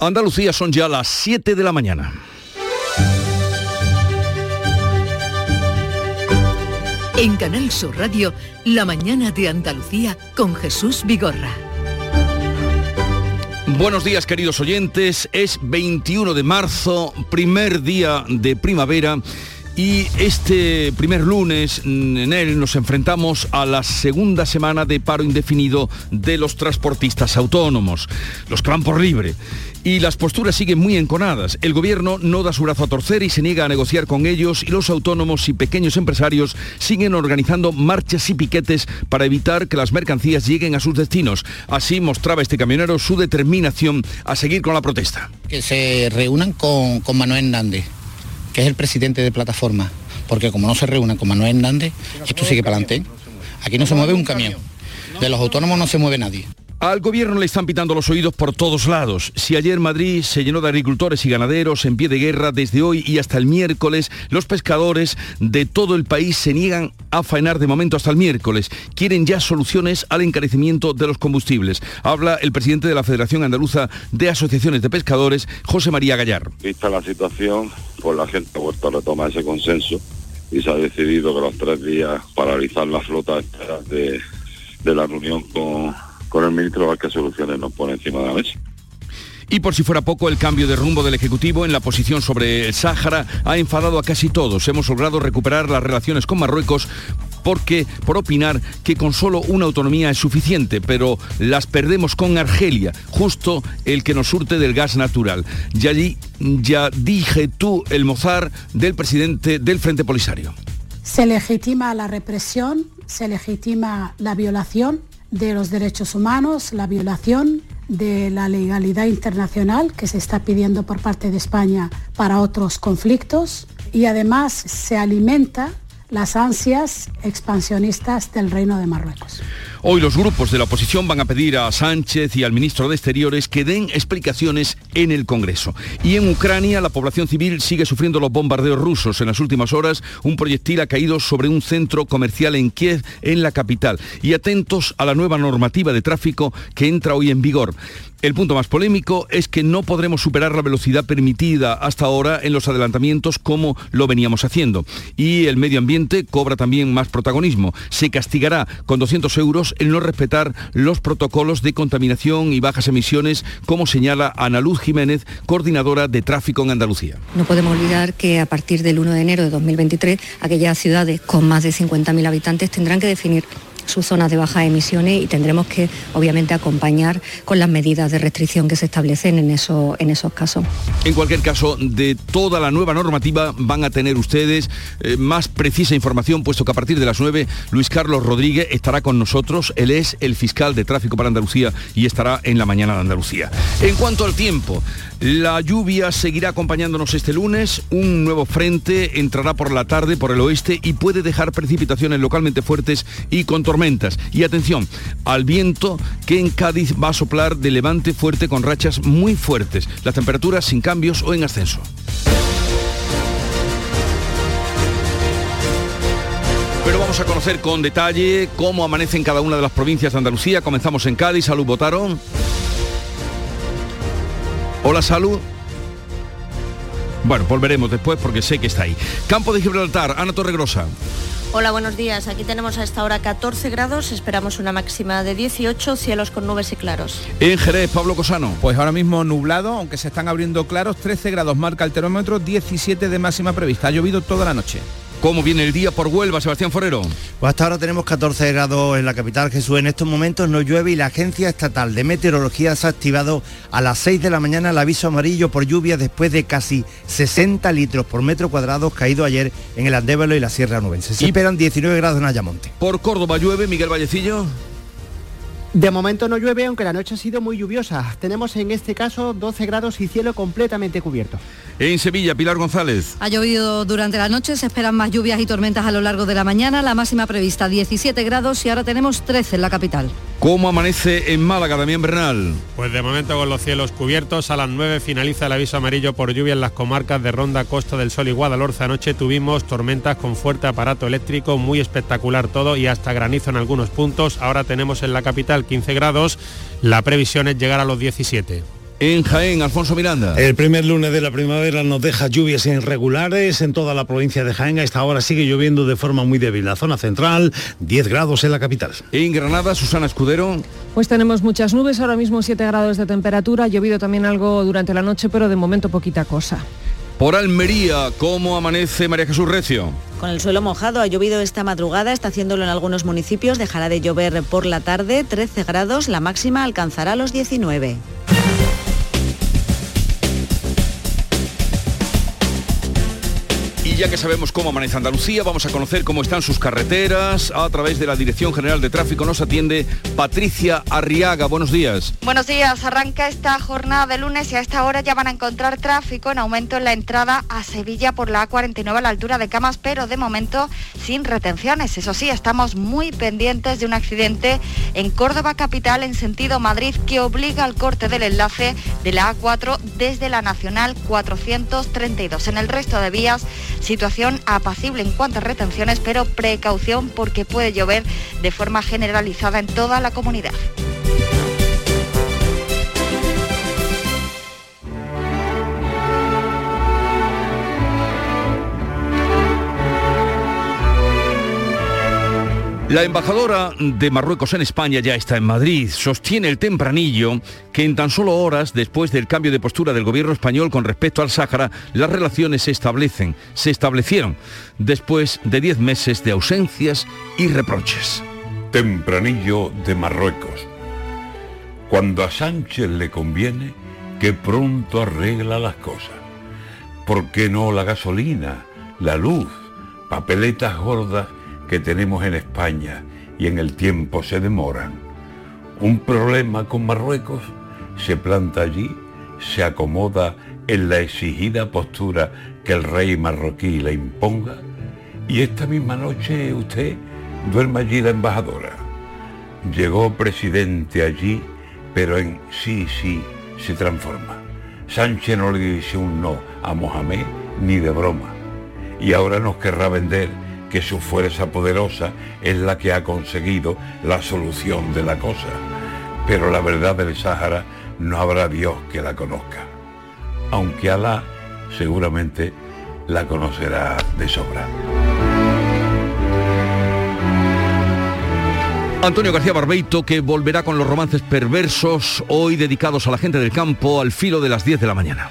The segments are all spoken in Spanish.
Andalucía son ya las 7 de la mañana. En Canal Sur Radio, La mañana de Andalucía con Jesús Vigorra. Buenos días queridos oyentes, es 21 de marzo, primer día de primavera y este primer lunes mm, en él nos enfrentamos a la segunda semana de paro indefinido de los transportistas autónomos, los que van por libre. Y las posturas siguen muy enconadas. El gobierno no da su brazo a torcer y se niega a negociar con ellos y los autónomos y pequeños empresarios siguen organizando marchas y piquetes para evitar que las mercancías lleguen a sus destinos. Así mostraba este camionero su determinación a seguir con la protesta. Que se reúnan con, con Manuel Hernández que es el presidente de plataforma, porque como no se reúnen con Manuel Hernández, esto sigue para adelante. Aquí no se mueve un camión. De los autónomos no se mueve nadie. Al gobierno le están pitando los oídos por todos lados. Si ayer Madrid se llenó de agricultores y ganaderos en pie de guerra, desde hoy y hasta el miércoles, los pescadores de todo el país se niegan a faenar de momento hasta el miércoles. Quieren ya soluciones al encarecimiento de los combustibles. Habla el presidente de la Federación Andaluza de Asociaciones de Pescadores, José María Gallar. Vista la situación, pues la gente ha vuelto a retomar ese consenso y se ha decidido que los tres días paralizar la flota de, de la reunión con con el ministro qué Soluciones nos pone encima de la mesa. Y por si fuera poco, el cambio de rumbo del Ejecutivo en la posición sobre el Sáhara ha enfadado a casi todos. Hemos logrado recuperar las relaciones con Marruecos porque por opinar que con solo una autonomía es suficiente, pero las perdemos con Argelia, justo el que nos surte del gas natural. Y allí ya dije tú el mozar del presidente del Frente Polisario. Se legitima la represión, se legitima la violación de los derechos humanos, la violación de la legalidad internacional que se está pidiendo por parte de España para otros conflictos. Y además se alimenta las ansias expansionistas del Reino de Marruecos. Hoy los grupos de la oposición van a pedir a Sánchez y al ministro de Exteriores que den explicaciones en el Congreso. Y en Ucrania la población civil sigue sufriendo los bombardeos rusos. En las últimas horas un proyectil ha caído sobre un centro comercial en Kiev, en la capital. Y atentos a la nueva normativa de tráfico que entra hoy en vigor. El punto más polémico es que no podremos superar la velocidad permitida hasta ahora en los adelantamientos como lo veníamos haciendo. Y el medio ambiente cobra también más protagonismo. Se castigará con 200 euros el no respetar los protocolos de contaminación y bajas emisiones, como señala Ana Luz Jiménez, coordinadora de tráfico en Andalucía. No podemos olvidar que a partir del 1 de enero de 2023, aquellas ciudades con más de 50.000 habitantes tendrán que definir zonas de bajas emisiones y tendremos que obviamente acompañar con las medidas de restricción que se establecen en, eso, en esos casos. En cualquier caso, de toda la nueva normativa van a tener ustedes eh, más precisa información, puesto que a partir de las 9 Luis Carlos Rodríguez estará con nosotros. Él es el fiscal de tráfico para Andalucía y estará en la mañana de Andalucía. En cuanto al tiempo, la lluvia seguirá acompañándonos este lunes. Un nuevo frente entrará por la tarde por el oeste y puede dejar precipitaciones localmente fuertes y con tormentas. Y atención al viento que en Cádiz va a soplar de levante fuerte con rachas muy fuertes. Las temperaturas sin cambios o en ascenso. Pero vamos a conocer con detalle cómo amanece en cada una de las provincias de Andalucía. Comenzamos en Cádiz. Salud, votaron. Hola, salud. Bueno, volveremos después porque sé que está ahí. Campo de Gibraltar, Ana Torregrosa. Hola, buenos días. Aquí tenemos a esta hora 14 grados, esperamos una máxima de 18, cielos con nubes y claros. En Jerez, Pablo Cosano. Pues ahora mismo nublado, aunque se están abriendo claros, 13 grados marca el termómetro, 17 de máxima prevista. Ha llovido toda la noche. ¿Cómo viene el día por Huelva, Sebastián Forero? Pues hasta ahora tenemos 14 grados en la capital Jesús. En estos momentos no llueve y la Agencia Estatal de Meteorología se ha activado a las 6 de la mañana el aviso amarillo por lluvia después de casi 60 litros por metro cuadrado caído ayer en el Andévalo y la Sierra Nubense. Se esperan 19 grados en Ayamonte. Por Córdoba llueve, Miguel Vallecillo. De momento no llueve, aunque la noche ha sido muy lluviosa. Tenemos en este caso 12 grados y cielo completamente cubierto. En Sevilla, Pilar González. Ha llovido durante la noche, se esperan más lluvias y tormentas a lo largo de la mañana. La máxima prevista 17 grados y ahora tenemos 13 en la capital. ¿Cómo amanece en Málaga, Damián Bernal? Pues de momento con los cielos cubiertos, a las 9 finaliza el aviso amarillo por lluvia en las comarcas de Ronda, Costa del Sol y Guadalhorce. Anoche tuvimos tormentas con fuerte aparato eléctrico, muy espectacular todo y hasta granizo en algunos puntos. Ahora tenemos en la capital 15 grados, la previsión es llegar a los 17. En Jaén, Alfonso Miranda. El primer lunes de la primavera nos deja lluvias irregulares en toda la provincia de Jaén. A esta hora sigue lloviendo de forma muy débil. La zona central, 10 grados en la capital. En Granada, Susana Escudero. Pues tenemos muchas nubes, ahora mismo 7 grados de temperatura, ha llovido también algo durante la noche, pero de momento poquita cosa. Por Almería, ¿cómo amanece María Jesús Recio? Con el suelo mojado, ha llovido esta madrugada, está haciéndolo en algunos municipios, dejará de llover por la tarde, 13 grados, la máxima alcanzará los 19. Ya que sabemos cómo amanece Andalucía, vamos a conocer cómo están sus carreteras. A través de la Dirección General de Tráfico nos atiende Patricia Arriaga. Buenos días. Buenos días. Arranca esta jornada de lunes y a esta hora ya van a encontrar tráfico en aumento en la entrada a Sevilla por la A49 a la altura de Camas, pero de momento sin retenciones. Eso sí, estamos muy pendientes de un accidente en Córdoba capital en sentido Madrid que obliga al corte del enlace de la A4 desde la Nacional 432. En el resto de vías Situación apacible en cuanto a retenciones, pero precaución porque puede llover de forma generalizada en toda la comunidad. La embajadora de Marruecos en España ya está en Madrid. Sostiene el tempranillo que en tan solo horas después del cambio de postura del gobierno español con respecto al Sáhara, las relaciones se establecen, se establecieron después de diez meses de ausencias y reproches. Tempranillo de Marruecos. Cuando a Sánchez le conviene, que pronto arregla las cosas. ¿Por qué no la gasolina, la luz, papeletas gordas? Que tenemos en España y en el tiempo se demoran. Un problema con Marruecos se planta allí, se acomoda en la exigida postura que el rey marroquí le imponga y esta misma noche usted duerme allí la embajadora. Llegó presidente allí, pero en sí, sí, se transforma. Sánchez no le dice un no a Mohamed ni de broma. Y ahora nos querrá vender que su fuerza poderosa es la que ha conseguido la solución de la cosa. Pero la verdad del Sáhara no habrá Dios que la conozca. Aunque Alá seguramente la conocerá de sobra. Antonio García Barbeito que volverá con los romances perversos hoy dedicados a la gente del campo al filo de las 10 de la mañana.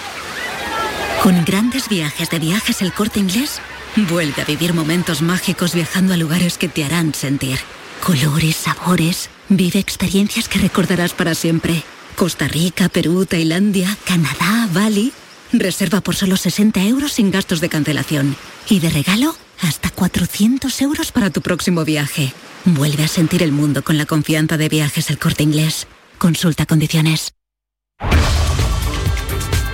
Con grandes viajes de viajes el corte inglés, vuelve a vivir momentos mágicos viajando a lugares que te harán sentir. Colores, sabores, vive experiencias que recordarás para siempre. Costa Rica, Perú, Tailandia, Canadá, Bali. Reserva por solo 60 euros sin gastos de cancelación. Y de regalo, hasta 400 euros para tu próximo viaje. Vuelve a sentir el mundo con la confianza de viajes el corte inglés. Consulta condiciones.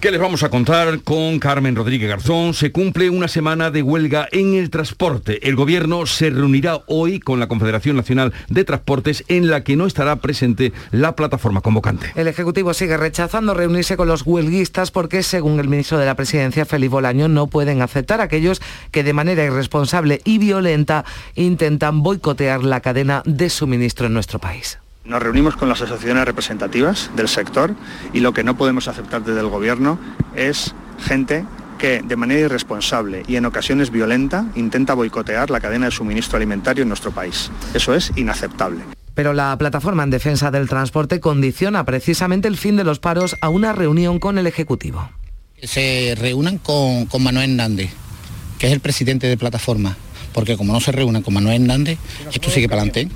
¿Qué les vamos a contar con Carmen Rodríguez Garzón? Se cumple una semana de huelga en el transporte. El gobierno se reunirá hoy con la Confederación Nacional de Transportes en la que no estará presente la plataforma convocante. El Ejecutivo sigue rechazando reunirse con los huelguistas porque, según el ministro de la Presidencia, Felipe Bolaño, no pueden aceptar a aquellos que de manera irresponsable y violenta intentan boicotear la cadena de suministro en nuestro país. Nos reunimos con las asociaciones representativas del sector y lo que no podemos aceptar desde el Gobierno es gente que de manera irresponsable y en ocasiones violenta intenta boicotear la cadena de suministro alimentario en nuestro país. Eso es inaceptable. Pero la plataforma en defensa del transporte condiciona precisamente el fin de los paros a una reunión con el Ejecutivo. Se reúnan con, con Manuel Hernández, que es el presidente de plataforma, porque como no se reúnan con Manuel Hernández, esto sigue para adelante.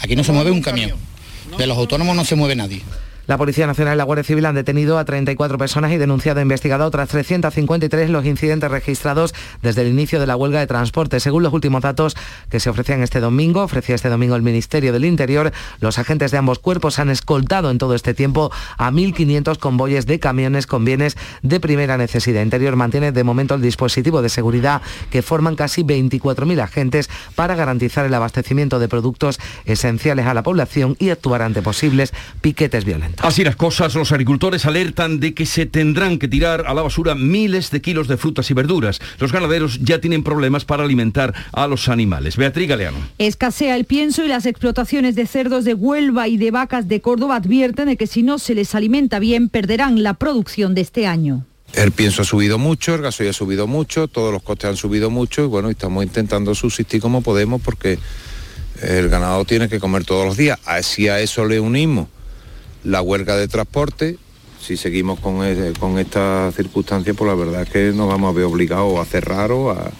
Aquí no se mueve un camión. De los autónomos no se mueve nadie. La Policía Nacional y la Guardia Civil han detenido a 34 personas y denunciado e investigado a otras 353 los incidentes registrados desde el inicio de la huelga de transporte. Según los últimos datos que se ofrecían este domingo, ofrecía este domingo el Ministerio del Interior, los agentes de ambos cuerpos han escoltado en todo este tiempo a 1.500 convoyes de camiones con bienes de primera necesidad. Interior mantiene de momento el dispositivo de seguridad que forman casi 24.000 agentes para garantizar el abastecimiento de productos esenciales a la población y actuar ante posibles piquetes violentos. Así las cosas, los agricultores alertan de que se tendrán que tirar a la basura miles de kilos de frutas y verduras. Los ganaderos ya tienen problemas para alimentar a los animales. Beatriz Galeano. Escasea el pienso y las explotaciones de cerdos de Huelva y de vacas de Córdoba advierten de que si no se les alimenta bien perderán la producción de este año. El pienso ha subido mucho, el gasoil ha subido mucho, todos los costes han subido mucho y bueno, estamos intentando subsistir como podemos porque el ganado tiene que comer todos los días. Así a eso le unimos la huelga de transporte. Si seguimos con, e- con esta circunstancia, pues la verdad es que nos vamos a ver obligados a cerrar o a,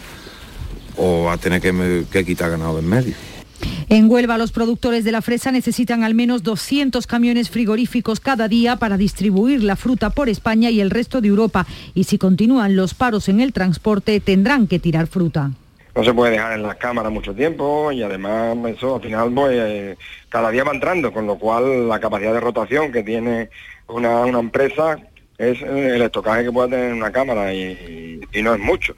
o a tener que, quitar ganado en medio. En Huelva, los productores de la fresa necesitan al menos 200 camiones frigoríficos cada día para distribuir la fruta por España y el resto de Europa. Y si continúan los paros en el transporte, tendrán que tirar fruta. No se puede dejar en las cámaras mucho tiempo y además eso al final pues, eh, cada día va entrando, con lo cual la capacidad de rotación que tiene una, una empresa es el estocaje que puede tener una cámara y- y no es mucho.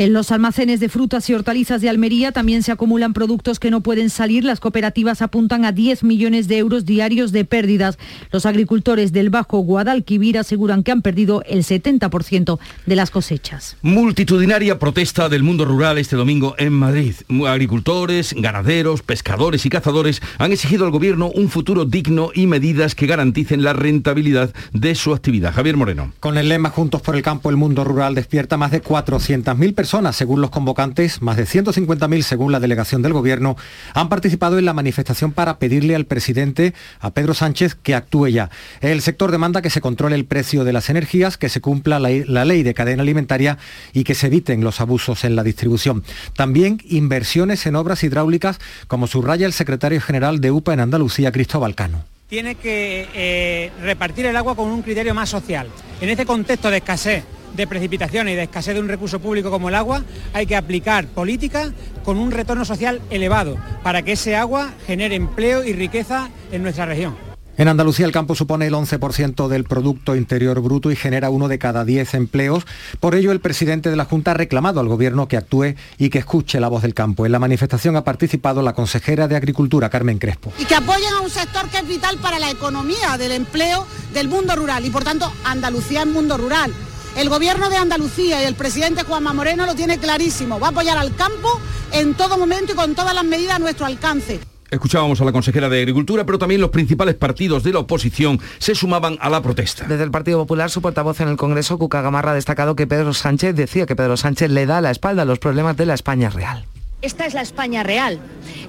En los almacenes de frutas y hortalizas de Almería también se acumulan productos que no pueden salir. Las cooperativas apuntan a 10 millones de euros diarios de pérdidas. Los agricultores del Bajo Guadalquivir aseguran que han perdido el 70% de las cosechas. Multitudinaria protesta del mundo rural este domingo en Madrid. Agricultores, ganaderos, pescadores y cazadores han exigido al gobierno un futuro digno y medidas que garanticen la rentabilidad de su actividad. Javier Moreno. Con el lema Juntos por el Campo, el mundo rural despierta más de 400.000 personas, según los convocantes, más de 150.000 según la delegación del Gobierno, han participado en la manifestación para pedirle al presidente, a Pedro Sánchez, que actúe ya. El sector demanda que se controle el precio de las energías, que se cumpla la, ley de cadena alimentaria y que se eviten los abusos en la distribución. También inversiones en obras hidráulicas, como subraya el secretario general de UPA en Andalucía, Cristóbal Cano. tiene que eh, repartir el agua con un criterio más social. En este contexto de escasez de precipitaciones y de escasez de un recurso público como el agua, hay que aplicar políticas con un retorno social elevado para que ese agua genere empleo y riqueza en nuestra región. En Andalucía el campo supone el 11% del Producto Interior Bruto y genera uno de cada 10 empleos. Por ello, el presidente de la Junta ha reclamado al Gobierno que actúe y que escuche la voz del campo. En la manifestación ha participado la consejera de Agricultura, Carmen Crespo. y que apoyen a un sector que es vital para la economía del empleo del mundo rural y por tanto Andalucía es mundo rural. El gobierno de Andalucía y el presidente Juanma Moreno lo tiene clarísimo, va a apoyar al campo en todo momento y con todas las medidas a nuestro alcance. Escuchábamos a la consejera de Agricultura, pero también los principales partidos de la oposición se sumaban a la protesta. Desde el Partido Popular, su portavoz en el Congreso, Cuca Gamarra, ha destacado que Pedro Sánchez decía que Pedro Sánchez le da la espalda a los problemas de la España real. Esta es la España real,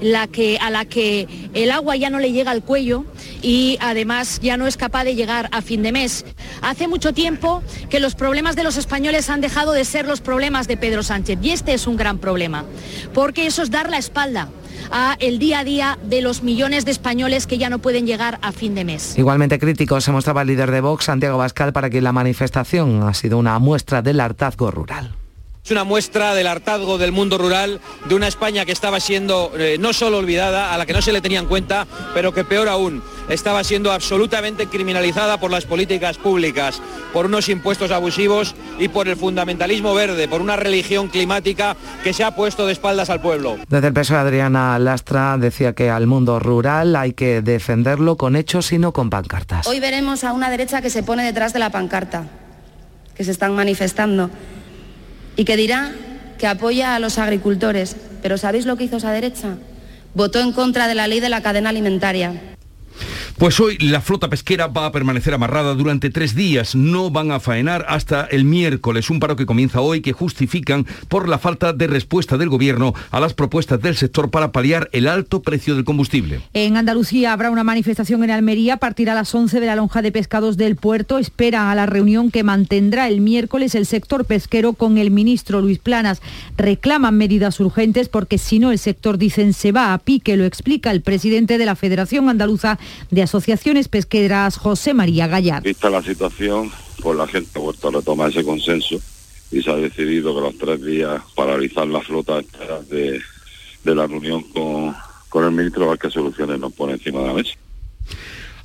la que, a la que el agua ya no le llega al cuello y además ya no es capaz de llegar a fin de mes. Hace mucho tiempo que los problemas de los españoles han dejado de ser los problemas de Pedro Sánchez y este es un gran problema, porque eso es dar la espalda a el día a día de los millones de españoles que ya no pueden llegar a fin de mes. Igualmente crítico se mostraba el líder de Vox, Santiago Bascal, para que la manifestación ha sido una muestra del hartazgo rural. Es una muestra del hartazgo del mundo rural, de una España que estaba siendo eh, no solo olvidada, a la que no se le tenía en cuenta, pero que peor aún, estaba siendo absolutamente criminalizada por las políticas públicas, por unos impuestos abusivos y por el fundamentalismo verde, por una religión climática que se ha puesto de espaldas al pueblo. Desde el PSOE, Adriana Lastra decía que al mundo rural hay que defenderlo con hechos y no con pancartas. Hoy veremos a una derecha que se pone detrás de la pancarta, que se están manifestando, y que dirá que apoya a los agricultores. Pero ¿sabéis lo que hizo esa derecha? Votó en contra de la ley de la cadena alimentaria. Pues hoy la flota pesquera va a permanecer amarrada durante tres días. No van a faenar hasta el miércoles. Un paro que comienza hoy que justifican por la falta de respuesta del gobierno a las propuestas del sector para paliar el alto precio del combustible. En Andalucía habrá una manifestación en Almería a partir a las 11 de la lonja de pescados del puerto. Esperan a la reunión que mantendrá el miércoles el sector pesquero con el ministro Luis Planas. Reclaman medidas urgentes porque si no el sector dicen se va a pique, lo explica el presidente de la Federación Andaluza de asociaciones pesqueras José María Gallar. Vista la situación, pues la gente ha vuelto a retomar ese consenso y se ha decidido que los tres días paralizar la flota de, de la reunión con, con el ministro a ver qué soluciones nos pone encima de la mesa.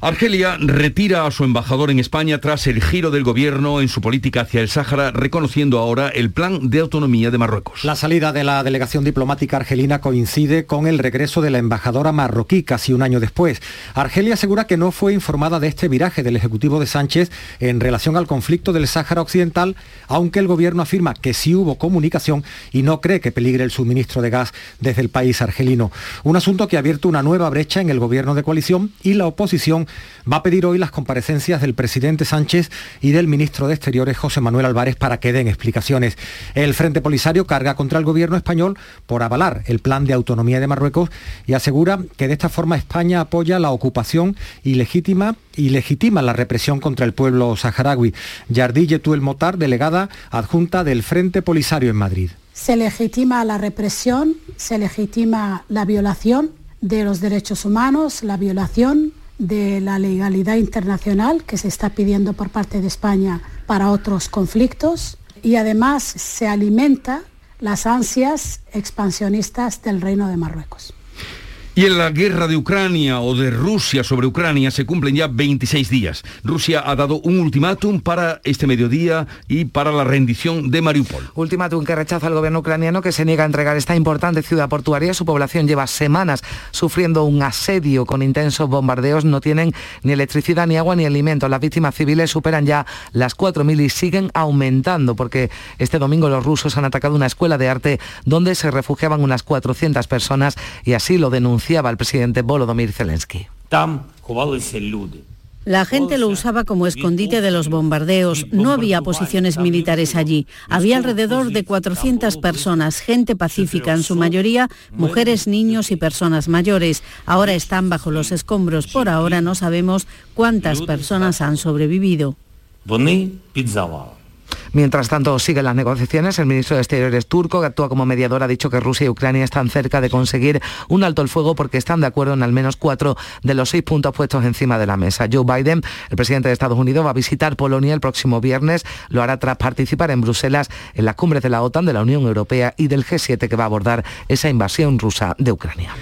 Argelia retira a su embajador en España tras el giro del gobierno en su política hacia el Sáhara, reconociendo ahora el plan de autonomía de Marruecos. La salida de la delegación diplomática argelina coincide con el regreso de la embajadora marroquí casi un año después. Argelia asegura que no fue informada de este viraje del Ejecutivo de Sánchez en relación al conflicto del Sáhara Occidental, aunque el gobierno afirma que sí hubo comunicación y no cree que peligre el suministro de gas desde el país argelino. Un asunto que ha abierto una nueva brecha en el gobierno de coalición y la oposición va a pedir hoy las comparecencias del presidente Sánchez y del ministro de Exteriores José Manuel Álvarez para que den explicaciones. El Frente Polisario carga contra el gobierno español por avalar el plan de autonomía de Marruecos y asegura que de esta forma España apoya la ocupación ilegítima y legitima la represión contra el pueblo saharaui. Yardí Yetuel Motar, delegada adjunta del Frente Polisario en Madrid. Se legitima la represión, se legitima la violación de los derechos humanos, la violación de la legalidad internacional que se está pidiendo por parte de España para otros conflictos y además se alimenta las ansias expansionistas del Reino de Marruecos. Y en la guerra de Ucrania o de Rusia sobre Ucrania se cumplen ya 26 días. Rusia ha dado un ultimátum para este mediodía y para la rendición de Mariupol. Ultimátum que rechaza el gobierno ucraniano que se niega a entregar esta importante ciudad portuaria. Su población lleva semanas sufriendo un asedio con intensos bombardeos. No tienen ni electricidad, ni agua, ni alimentos. Las víctimas civiles superan ya las 4.000 y siguen aumentando porque este domingo los rusos han atacado una escuela de arte donde se refugiaban unas 400 personas y así lo denuncian el presidente Volodymyr Zelensky. La gente lo usaba como escondite de los bombardeos. No había posiciones militares allí. Había alrededor de 400 personas, gente pacífica, en su mayoría mujeres, niños y personas mayores. Ahora están bajo los escombros. Por ahora no sabemos cuántas personas han sobrevivido. Mientras tanto, siguen las negociaciones. El ministro de Exteriores turco, que actúa como mediador, ha dicho que Rusia y Ucrania están cerca de conseguir un alto el fuego porque están de acuerdo en al menos cuatro de los seis puntos puestos encima de la mesa. Joe Biden, el presidente de Estados Unidos, va a visitar Polonia el próximo viernes. Lo hará tras participar en Bruselas en las cumbres de la OTAN, de la Unión Europea y del G7 que va a abordar esa invasión rusa de Ucrania.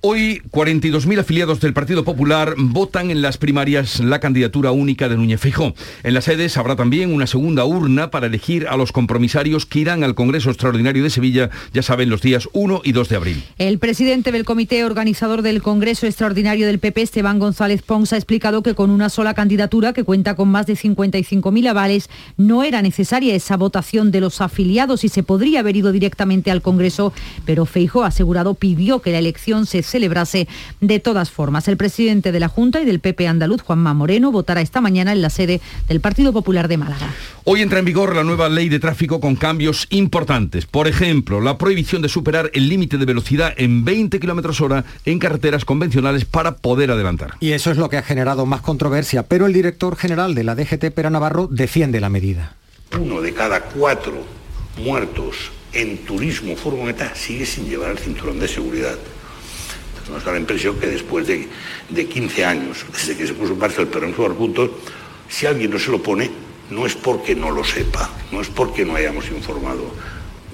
Hoy 42.000 afiliados del Partido Popular votan en las primarias la candidatura única de Núñez Feijóo. En las sedes habrá también una segunda urna para elegir a los compromisarios que irán al Congreso Extraordinario de Sevilla, ya saben, los días 1 y 2 de abril. El presidente del comité organizador del Congreso Extraordinario del PP, Esteban González Pons, ha explicado que con una sola candidatura que cuenta con más de 55.000 avales no era necesaria esa votación de los afiliados y se podría haber ido directamente al Congreso, pero Feijóo ha asegurado pidió que la elección se celebrase de todas formas. El presidente de la Junta y del PP andaluz, Juanma Moreno, votará esta mañana en la sede del Partido Popular de Málaga. Hoy entra en vigor la nueva ley de tráfico con cambios importantes. Por ejemplo, la prohibición de superar el límite de velocidad en 20 kilómetros hora en carreteras convencionales para poder adelantar. Y eso es lo que ha generado más controversia, pero el director general de la DGT, Pera Navarro, defiende la medida. Uno de cada cuatro muertos en turismo furgoneta sigue sin llevar el cinturón de seguridad. Nos da la impresión que después de, de 15 años, desde que se puso en marcha el perro en puntos, si alguien no se lo pone, no es porque no lo sepa, no es porque no hayamos informado,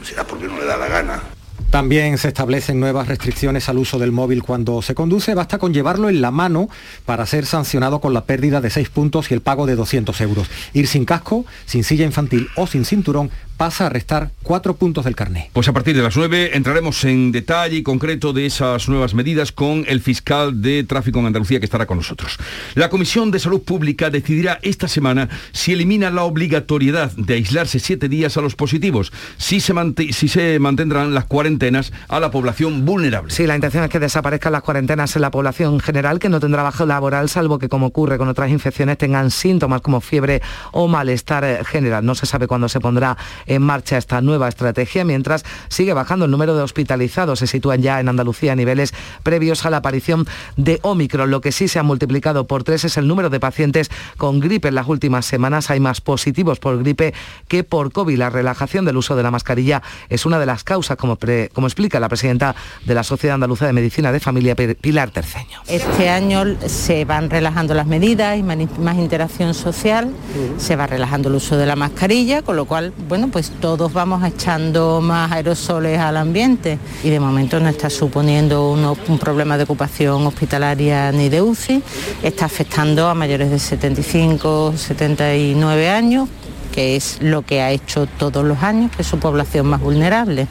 será porque no le da la gana. También se establecen nuevas restricciones al uso del móvil cuando se conduce. Basta con llevarlo en la mano para ser sancionado con la pérdida de 6 puntos y el pago de 200 euros. Ir sin casco, sin silla infantil o sin cinturón pasa a restar cuatro puntos del carné. Pues a partir de las 9 entraremos en detalle y concreto de esas nuevas medidas con el fiscal de tráfico en Andalucía que estará con nosotros. La Comisión de Salud Pública decidirá esta semana si elimina la obligatoriedad de aislarse siete días a los positivos, si se, si se mantendrán las cuarentenas a la población vulnerable. Sí, la intención es que desaparezcan las cuarentenas en la población general que no tendrá bajo laboral, salvo que como ocurre con otras infecciones tengan síntomas como fiebre o malestar general. No se sabe cuándo se pondrá en marcha esta nueva estrategia, mientras sigue bajando el número de hospitalizados. Se sitúan ya en Andalucía a niveles previos a la aparición de Omicron. Lo que sí se ha multiplicado por tres es el número de pacientes con gripe. En las últimas semanas hay más positivos por gripe que por COVID. La relajación del uso de la mascarilla es una de las causas, como, como explica la presidenta de la Sociedad Andaluza de Medicina de Familia, Pilar Terceño. Este año se van relajando las medidas, hay más interacción social, se va relajando el uso de la mascarilla, con lo cual, bueno, pues todos vamos echando más aerosoles al ambiente y de momento no está suponiendo un problema de ocupación hospitalaria ni de UCI, está afectando a mayores de 75, 79 años, que es lo que ha hecho todos los años, que es su población más vulnerable.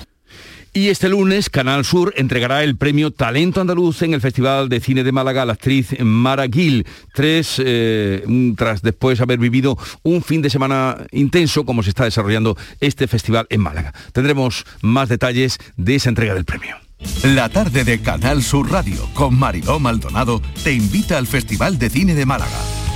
Y este lunes Canal Sur entregará el premio Talento Andaluz en el Festival de Cine de Málaga a la actriz Mara Gil, tres, eh, tras después haber vivido un fin de semana intenso como se está desarrollando este festival en Málaga. Tendremos más detalles de esa entrega del premio. La tarde de Canal Sur Radio con Mariló Maldonado te invita al Festival de Cine de Málaga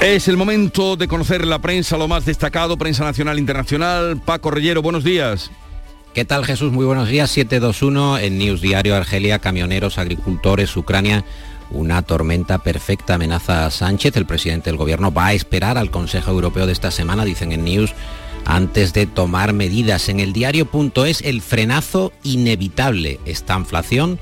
Es el momento de conocer la prensa, lo más destacado, prensa nacional internacional. Paco Rellero, buenos días. ¿Qué tal Jesús? Muy buenos días. 721 en News Diario Argelia, camioneros, agricultores, Ucrania. Una tormenta perfecta amenaza a Sánchez. El presidente del gobierno va a esperar al Consejo Europeo de esta semana, dicen en News, antes de tomar medidas. En el diario.es el frenazo inevitable. Esta inflación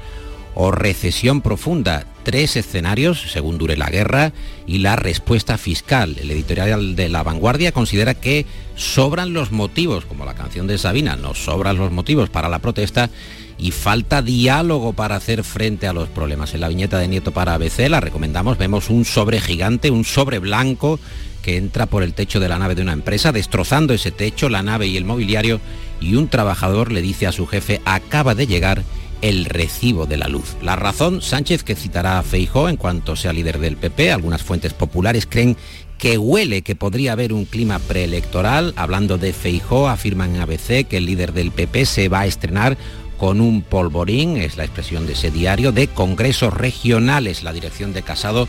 o recesión profunda. Tres escenarios, según dure la guerra, y la respuesta fiscal. El editorial de La Vanguardia considera que sobran los motivos, como la canción de Sabina, no sobran los motivos para la protesta y falta diálogo para hacer frente a los problemas. En la viñeta de Nieto para ABC la recomendamos, vemos un sobre gigante, un sobre blanco que entra por el techo de la nave de una empresa, destrozando ese techo, la nave y el mobiliario, y un trabajador le dice a su jefe, acaba de llegar el recibo de la luz. La razón, Sánchez que citará a Feijó en cuanto sea líder del PP, algunas fuentes populares creen que huele que podría haber un clima preelectoral. Hablando de Feijó, afirman en ABC que el líder del PP se va a estrenar con un polvorín, es la expresión de ese diario, de congresos regionales. La dirección de Casado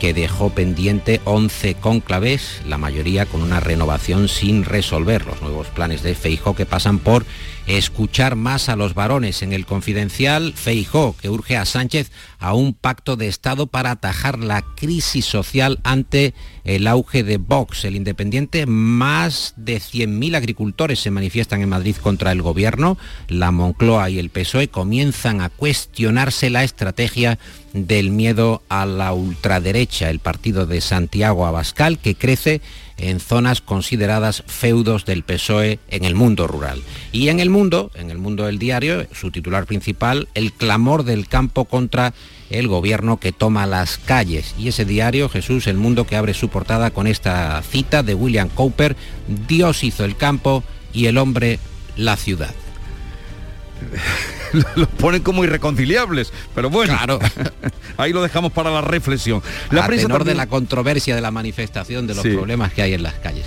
que dejó pendiente 11 cónclaves, la mayoría con una renovación sin resolver. Los nuevos planes de Feijó que pasan por escuchar más a los varones. En el confidencial, Feijó, que urge a Sánchez a un pacto de Estado para atajar la crisis social ante el auge de Vox. El Independiente, más de 100.000 agricultores se manifiestan en Madrid contra el gobierno. La Moncloa y el PSOE comienzan a cuestionarse la estrategia del miedo a la ultraderecha, el partido de Santiago Abascal, que crece en zonas consideradas feudos del PSOE en el mundo rural. Y en el mundo, en el mundo del diario, su titular principal, el clamor del campo contra el gobierno que toma las calles. Y ese diario, Jesús, el mundo que abre su portada con esta cita de William Cowper, Dios hizo el campo y el hombre la ciudad. Los ponen como irreconciliables, pero bueno, claro. ahí lo dejamos para la reflexión. La prensa de la controversia de la manifestación de los problemas que hay en las calles.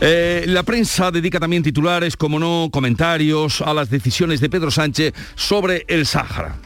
Eh, la prensa dedica también titulares, como no, comentarios a las decisiones de Pedro Sánchez sobre el Sáhara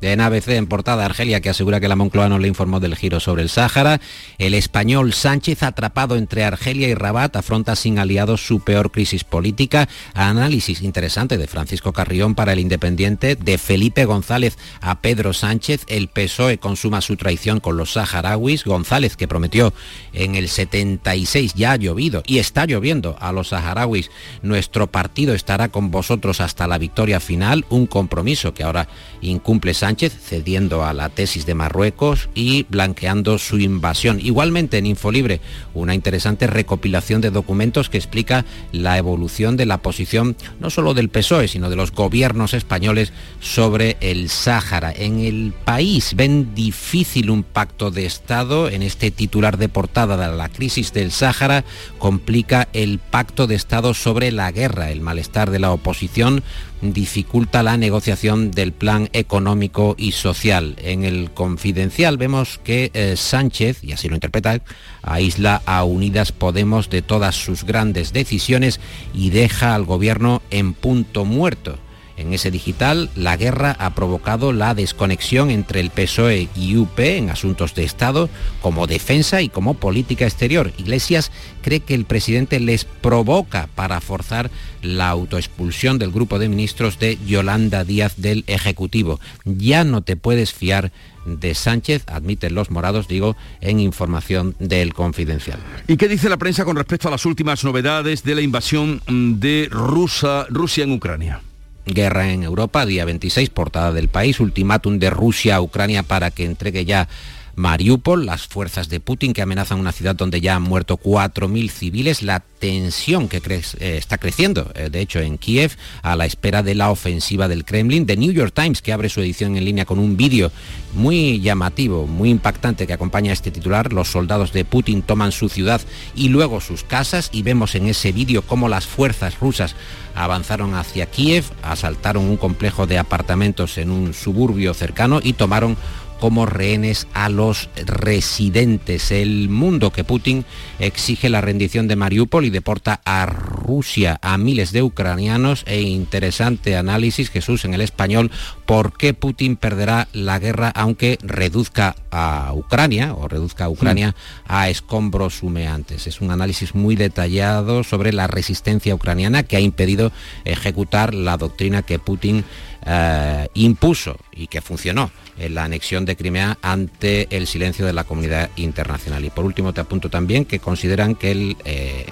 en ABC en portada Argelia que asegura que la Moncloa no le informó del giro sobre el Sáhara. El español Sánchez atrapado entre Argelia y Rabat afronta sin aliados su peor crisis política. Análisis interesante de Francisco Carrión para el Independiente, de Felipe González a Pedro Sánchez. El PSOE consuma su traición con los saharauis. González que prometió en el 76 ya ha llovido y está lloviendo a los saharauis. Nuestro partido estará con vosotros hasta la victoria final. Un compromiso que ahora incumple Sánchez Sánchez, cediendo a la tesis de Marruecos y blanqueando su invasión. Igualmente en Infolibre, una interesante recopilación de documentos que explica la evolución de la posición no solo del PSOE, sino de los gobiernos españoles sobre el Sáhara. En el país ven difícil un pacto de Estado en este titular de portada de la crisis del Sáhara complica el pacto de Estado sobre la guerra. El malestar de la oposición dificulta la negociación del plan económico y social. En el confidencial vemos que eh, Sánchez, y así lo interpreta, aísla a Unidas Podemos de todas sus grandes decisiones y deja al gobierno en punto muerto. En ese digital, la guerra ha provocado la desconexión entre el PSOE y UP en asuntos de Estado, como defensa y como política exterior. Iglesias cree que el presidente les provoca para forzar la autoexpulsión del grupo de ministros de Yolanda Díaz del Ejecutivo. Ya no te puedes fiar de Sánchez, admiten los morados, digo, en información del Confidencial. ¿Y qué dice la prensa con respecto a las últimas novedades de la invasión de Rusia en Ucrania? Guerra en Europa, día 26, portada del país, ultimátum de Rusia a Ucrania para que entregue ya Mariupol, las fuerzas de Putin que amenazan una ciudad donde ya han muerto 4.000 civiles, la tensión que eh, está creciendo, eh, de hecho, en Kiev, a la espera de la ofensiva del Kremlin. The New York Times, que abre su edición en línea con un vídeo muy llamativo, muy impactante que acompaña a este titular. Los soldados de Putin toman su ciudad y luego sus casas y vemos en ese vídeo cómo las fuerzas rusas avanzaron hacia Kiev, asaltaron un complejo de apartamentos en un suburbio cercano y tomaron como rehenes a los residentes. El mundo que Putin exige la rendición de Mariupol y deporta a Rusia a miles de ucranianos e interesante análisis, Jesús, en el español, por qué Putin perderá la guerra aunque reduzca a Ucrania o reduzca a Ucrania a escombros humeantes. Es un análisis muy detallado sobre la resistencia ucraniana que ha impedido ejecutar la doctrina que Putin eh, impuso y que funcionó en la anexión de Crimea ante el silencio de la comunidad internacional. Y por último te apunto también que consideran que el, eh,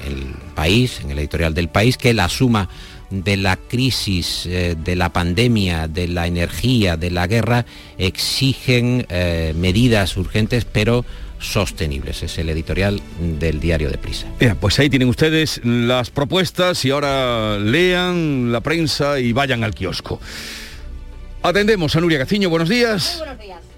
país, en el editorial del país, que la suma de la crisis, eh, de la pandemia, de la energía, de la guerra, exigen medidas urgentes, pero sostenibles. Es el editorial del diario de Prisa. pues ahí tienen ustedes las propuestas y ahora lean la prensa y vayan al kiosco. Atendemos a Nuria Gaciño, buenos días. buenos días.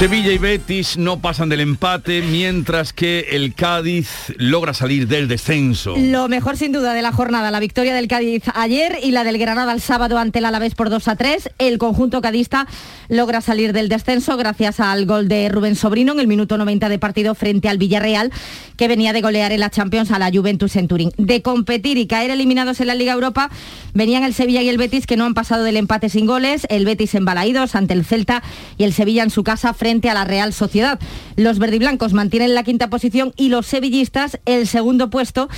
Sevilla y Betis no pasan del empate, mientras que el Cádiz logra salir del descenso. Lo mejor sin duda de la jornada, la victoria del Cádiz ayer y la del Granada el sábado ante el Alavés por 2 a 3. El conjunto cadista logra salir del descenso gracias al gol de Rubén Sobrino en el minuto 90 de partido frente al Villarreal, que venía de golear en la Champions a la Juventus en Turín. De competir y caer eliminados en la Liga Europa, venían el Sevilla y el Betis que no han pasado del empate sin goles, el Betis en Balaídos ante el Celta y el Sevilla en su casa frente a la Real Sociedad. Los verdiblancos mantienen la quinta posición y los sevillistas el segundo puesto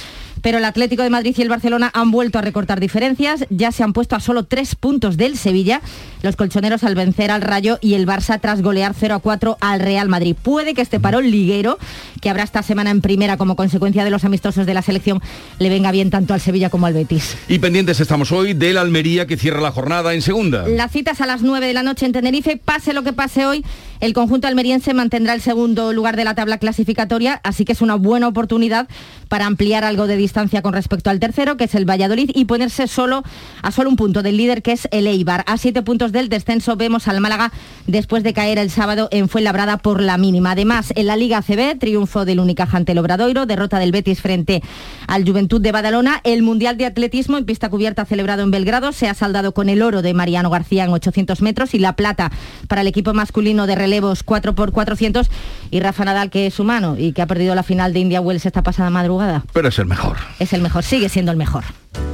pero el Atlético de Madrid y el Barcelona han vuelto a recortar diferencias, ya se han puesto a solo tres puntos del Sevilla, los colchoneros al vencer al Rayo y el Barça tras golear 0 a 4 al Real Madrid. Puede que este parón liguero, que habrá esta semana en primera como consecuencia de los amistosos de la selección, le venga bien tanto al Sevilla como al Betis. Y pendientes estamos hoy del Almería que cierra la jornada en segunda. Las citas a las 9 de la noche en Tenerife, pase lo que pase hoy, el conjunto almeriense mantendrá el segundo lugar de la tabla clasificatoria, así que es una buena oportunidad para ampliar algo de distancia con respecto al tercero, que es el Valladolid, y ponerse solo a solo un punto del líder, que es el Eibar. A siete puntos del descenso vemos al Málaga después de caer el sábado en Fuenlabrada por la mínima. Además, en la Liga CB, triunfo del Unicaja ante el derrota del Betis frente al Juventud de Badalona. El Mundial de Atletismo en pista cubierta celebrado en Belgrado se ha saldado con el oro de Mariano García en 800 metros y la plata para el equipo masculino de relevos 4 x 400 y Rafa Nadal que es humano y que ha perdido la final de India Wells esta pasada madrugada. Pero es el mejor. Es el mejor, sigue siendo el mejor.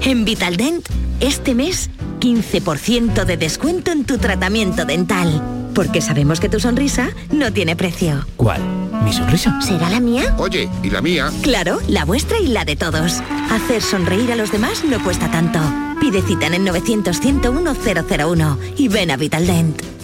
En Vitaldent, este mes, 15% de descuento en tu tratamiento dental. Porque sabemos que tu sonrisa no tiene precio. ¿Cuál? ¿Mi sonrisa? ¿Será la mía? Oye, ¿y la mía? Claro, la vuestra y la de todos. Hacer sonreír a los demás no cuesta tanto. Pide cita en el 900 101 001 y ven a Vitaldent.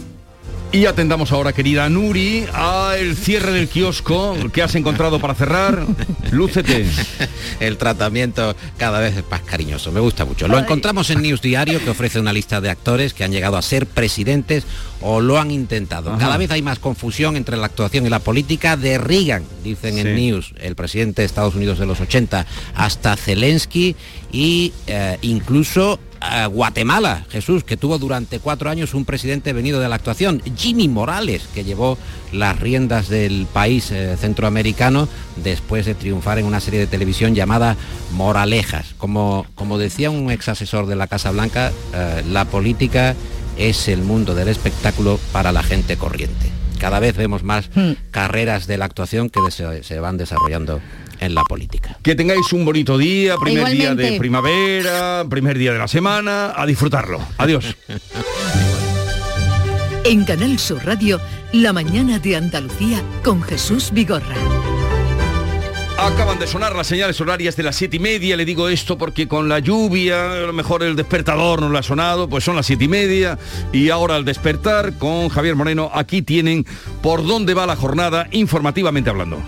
Y atendamos ahora, querida Nuri, a el cierre del kiosco que has encontrado para cerrar. Lúcete. el tratamiento cada vez es más cariñoso, me gusta mucho. Lo encontramos en News Diario, que ofrece una lista de actores que han llegado a ser presidentes o lo han intentado. Cada vez hay más confusión entre la actuación y la política de Reagan, dicen en News, el presidente de Estados Unidos de los 80, hasta Zelensky y eh, incluso Guatemala, Jesús, que tuvo durante cuatro años un presidente venido de la actuación, Jimmy Morales, que llevó las riendas del país eh, centroamericano después de triunfar en una serie de televisión llamada Moralejas. Como, como decía un ex asesor de la Casa Blanca, eh, la política es el mundo del espectáculo para la gente corriente. Cada vez vemos más hmm. carreras de la actuación que se van desarrollando en la política. Que tengáis un bonito día, primer día de primavera, primer día de la semana, a disfrutarlo. Adiós. en Canal Sur Radio, La mañana de Andalucía con Jesús Vigorra. Acaban de sonar las señales horarias de las siete y media. Le digo esto porque con la lluvia, a lo mejor el despertador no lo ha sonado, pues son las siete y media. Y ahora al despertar con Javier Moreno, aquí tienen por dónde va la jornada informativamente hablando.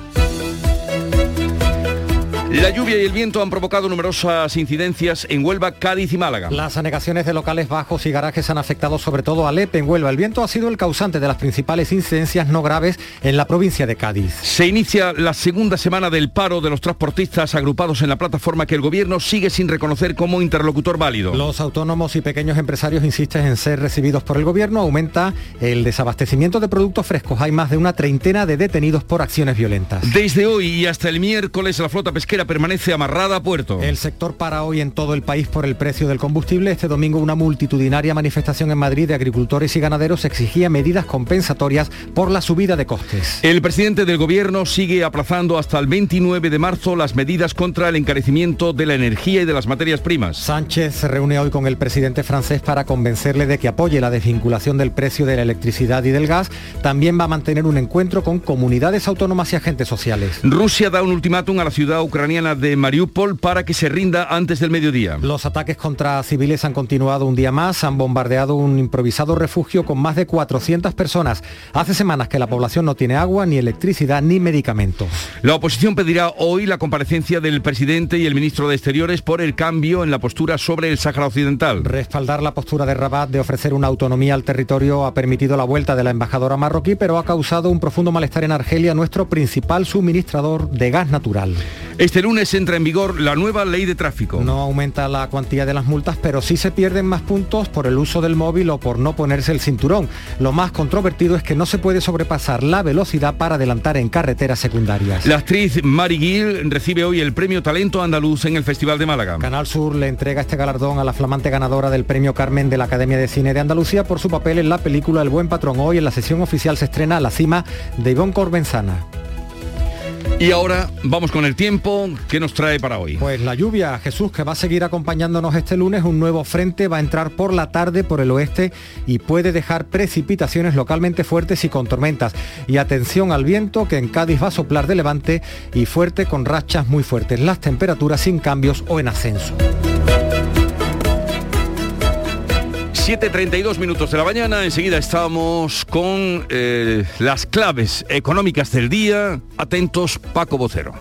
La lluvia y el viento han provocado numerosas incidencias en Huelva, Cádiz y Málaga. Las anegaciones de locales bajos y garajes han afectado sobre todo a Lepe en Huelva. El viento ha sido el causante de las principales incidencias no graves en la provincia de Cádiz. Se inicia la segunda semana del paro de los transportistas agrupados en la plataforma que el gobierno sigue sin reconocer como interlocutor válido. Los autónomos y pequeños empresarios insisten en ser recibidos por el gobierno. Aumenta el desabastecimiento de productos frescos. Hay más de una treintena de detenidos por acciones violentas. Desde hoy y hasta el miércoles la flota pesquera permanece amarrada a puerto. El sector para hoy en todo el país por el precio del combustible. Este domingo una multitudinaria manifestación en Madrid de agricultores y ganaderos exigía medidas compensatorias por la subida de costes. El presidente del gobierno sigue aplazando hasta el 29 de marzo las medidas contra el encarecimiento de la energía y de las materias primas. Sánchez se reúne hoy con el presidente francés para convencerle de que apoye la desvinculación del precio de la electricidad y del gas. También va a mantener un encuentro con comunidades autónomas y agentes sociales. Rusia da un ultimátum a la ciudad ucraniana de Mariupol para que se rinda antes del mediodía. Los ataques contra civiles han continuado un día más, han bombardeado un improvisado refugio con más de 400 personas. Hace semanas que la población no tiene agua, ni electricidad, ni medicamentos. La oposición pedirá hoy la comparecencia del presidente y el ministro de Exteriores por el cambio en la postura sobre el Sáhara Occidental. Respaldar la postura de Rabat de ofrecer una autonomía al territorio ha permitido la vuelta de la embajadora marroquí, pero ha causado un profundo malestar en Argelia, nuestro principal suministrador de gas natural. Este lunes entra en vigor la nueva ley de tráfico. No aumenta la cuantía de las multas, pero sí se pierden más puntos por el uso del móvil o por no ponerse el cinturón. Lo más controvertido es que no se puede sobrepasar la velocidad para adelantar en carreteras secundarias. La actriz Mari Gil recibe hoy el premio Talento Andaluz en el Festival de Málaga. Canal Sur le entrega este galardón a la flamante ganadora del premio Carmen de la Academia de Cine de Andalucía por su papel en la película El Buen Patrón. Hoy en la sesión oficial se estrena La cima de Ivonne Corbenzana. Y ahora vamos con el tiempo. ¿Qué nos trae para hoy? Pues la lluvia, Jesús, que va a seguir acompañándonos este lunes. Un nuevo frente va a entrar por la tarde por el oeste y puede dejar precipitaciones localmente fuertes y con tormentas. Y atención al viento que en Cádiz va a soplar de levante y fuerte con rachas muy fuertes. Las temperaturas sin cambios o en ascenso. 7.32 minutos de la mañana, enseguida estamos con eh, las claves económicas del día. Atentos, Paco Vocero.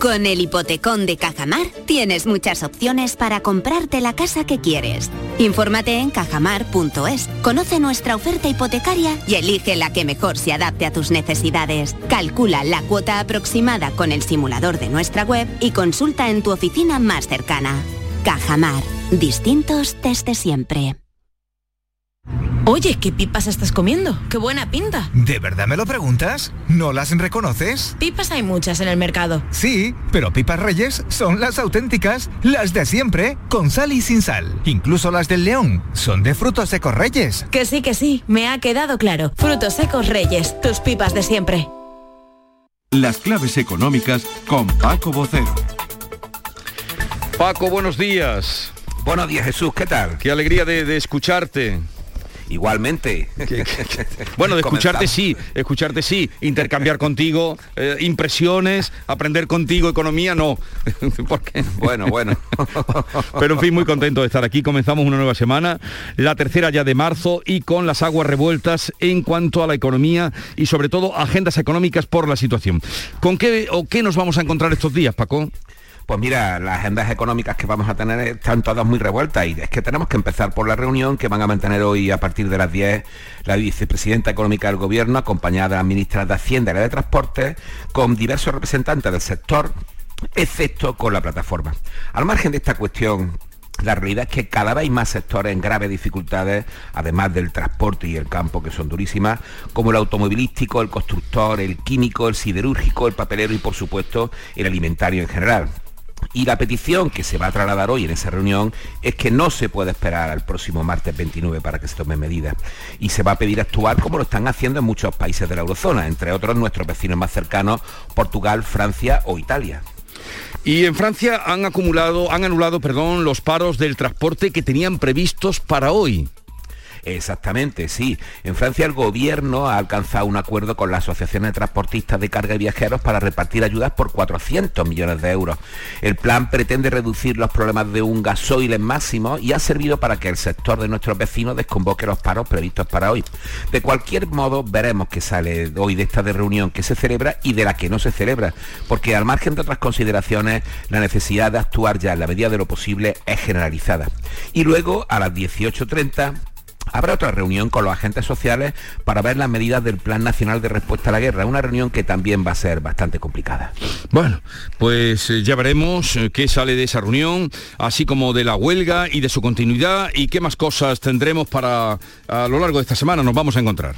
Con el hipotecón de Cajamar tienes muchas opciones para comprarte la casa que quieres. Infórmate en cajamar.es, conoce nuestra oferta hipotecaria y elige la que mejor se adapte a tus necesidades. Calcula la cuota aproximada con el simulador de nuestra web y consulta en tu oficina más cercana. Cajamar, distintos desde siempre. Oye, ¿qué pipas estás comiendo? ¡Qué buena pinta! ¿De verdad me lo preguntas? ¿No las reconoces? Pipas hay muchas en el mercado. Sí, pero pipas reyes son las auténticas, las de siempre, con sal y sin sal. Incluso las del león son de frutos secos reyes. Que sí, que sí, me ha quedado claro. Frutos secos reyes, tus pipas de siempre. Las claves económicas con Paco Bocero. Paco, buenos días. Buenos días Jesús, ¿qué tal? Qué alegría de, de escucharte. Igualmente. bueno, de escucharte sí, escucharte sí, intercambiar contigo eh, impresiones, aprender contigo economía, no. Porque... Bueno, bueno. Pero en fin, muy contento de estar aquí. Comenzamos una nueva semana, la tercera ya de marzo y con las aguas revueltas en cuanto a la economía y sobre todo agendas económicas por la situación. ¿Con qué o qué nos vamos a encontrar estos días, Paco? Pues mira, las agendas económicas que vamos a tener están todas muy revueltas y es que tenemos que empezar por la reunión que van a mantener hoy a partir de las 10 la vicepresidenta económica del gobierno, acompañada de las ministras de Hacienda y de Transporte, con diversos representantes del sector, excepto con la plataforma. Al margen de esta cuestión la realidad es que cada vez hay más sectores en graves dificultades, además del transporte y el campo, que son durísimas, como el automovilístico, el constructor, el químico, el siderúrgico, el papelero y, por supuesto, el alimentario en general. Y la petición que se va a trasladar hoy en esa reunión es que no se puede esperar al próximo martes 29 para que se tomen medidas. Y se va a pedir actuar como lo están haciendo en muchos países de la eurozona, entre otros nuestros vecinos más cercanos, Portugal, Francia o Italia. Y en Francia han acumulado, han anulado, perdón, los paros del transporte que tenían previstos para hoy. Exactamente, sí. En Francia el gobierno ha alcanzado un acuerdo con la Asociación de Transportistas de Carga y Viajeros para repartir ayudas por 400 millones de euros. El plan pretende reducir los problemas de un gasoil en máximo y ha servido para que el sector de nuestros vecinos desconvoque los paros previstos para hoy. De cualquier modo, veremos qué sale hoy de esta reunión que se celebra y de la que no se celebra, porque al margen de otras consideraciones, la necesidad de actuar ya en la medida de lo posible es generalizada. Y luego, a las 18.30, Habrá otra reunión con los agentes sociales para ver las medidas del Plan Nacional de Respuesta a la Guerra, una reunión que también va a ser bastante complicada. Bueno, pues eh, ya veremos eh, qué sale de esa reunión, así como de la huelga y de su continuidad y qué más cosas tendremos para a lo largo de esta semana nos vamos a encontrar.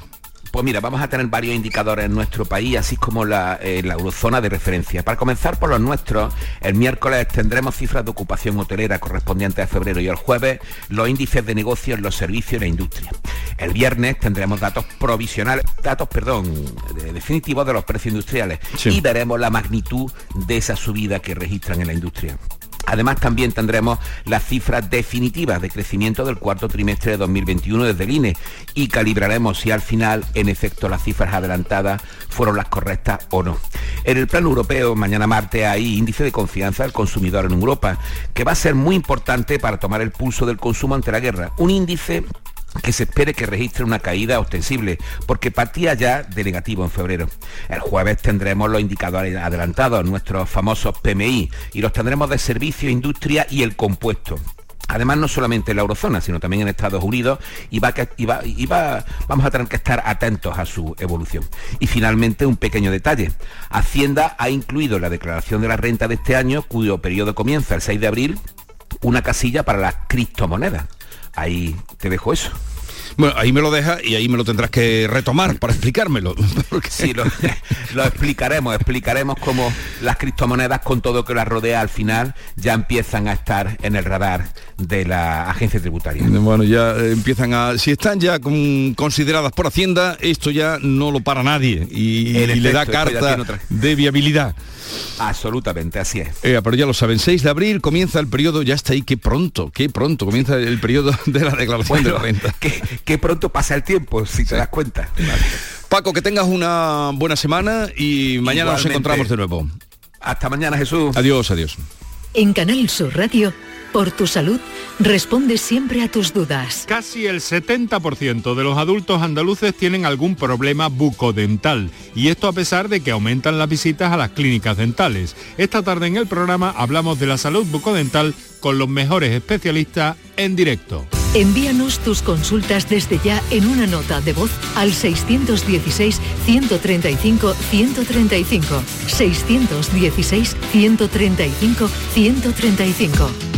Pues mira, vamos a tener varios indicadores en nuestro país, así como la, eh, la, eurozona de referencia. Para comenzar por los nuestros, el miércoles tendremos cifras de ocupación hotelera correspondientes a febrero y el jueves los índices de negocios los servicios y la industria. El viernes tendremos datos provisionales, datos, perdón, definitivos de los precios industriales y veremos la magnitud de esa subida que registran en la industria. Además, también tendremos las cifras definitivas de crecimiento del cuarto trimestre de 2021 desde el INE y calibraremos si al final, en efecto, las cifras adelantadas fueron las correctas o no. En el plano europeo, mañana martes, hay índice de confianza del consumidor en Europa, que va a ser muy importante para tomar el pulso del consumo ante la guerra. Un índice que se espere que registre una caída ostensible, porque partía ya de negativo en febrero. El jueves tendremos los indicadores adelantados, nuestros famosos PMI, y los tendremos de servicio, industria y el compuesto. Además, no solamente en la eurozona, sino también en Estados Unidos, y, va, vamos a tener que estar atentos a su evolución. Y finalmente, un pequeño detalle. Hacienda ha incluido en la declaración de la renta de este año, cuyo periodo comienza el 6 de abril, una casilla para las criptomonedas ahí te dejo eso. Bueno, ahí me lo deja y ahí me lo tendrás que retomar para explicármelo. Sí, lo, explicaremos, explicaremos cómo las criptomonedas con todo que las rodea al final ya empiezan a estar en el radar de la agencia tributaria. Bueno, ya eh, empiezan a... Si están ya consideradas por Hacienda, esto ya no lo para nadie y, le da carta de viabilidad. Absolutamente, así es. Eh, pero ya lo saben, 6 de abril comienza el periodo, ya está ahí, qué pronto, qué pronto comienza el periodo de la declaración de renta. Qué, pronto pasa el tiempo, si te das cuenta. Paco, que tengas una buena semana y mañana nos encontramos de nuevo. Hasta mañana, Jesús. Adiós, adiós. En Canal Sur Radio por tu salud, responde siempre a tus dudas. Casi el 70% de los adultos andaluces tienen algún problema bucodental y esto a pesar de que aumentan las visitas a las clínicas dentales. Esta tarde en el programa hablamos de la salud bucodental con los mejores especialistas en directo. Envíanos tus consultas desde ya en una nota de voz al 616-135-135. 616-135-135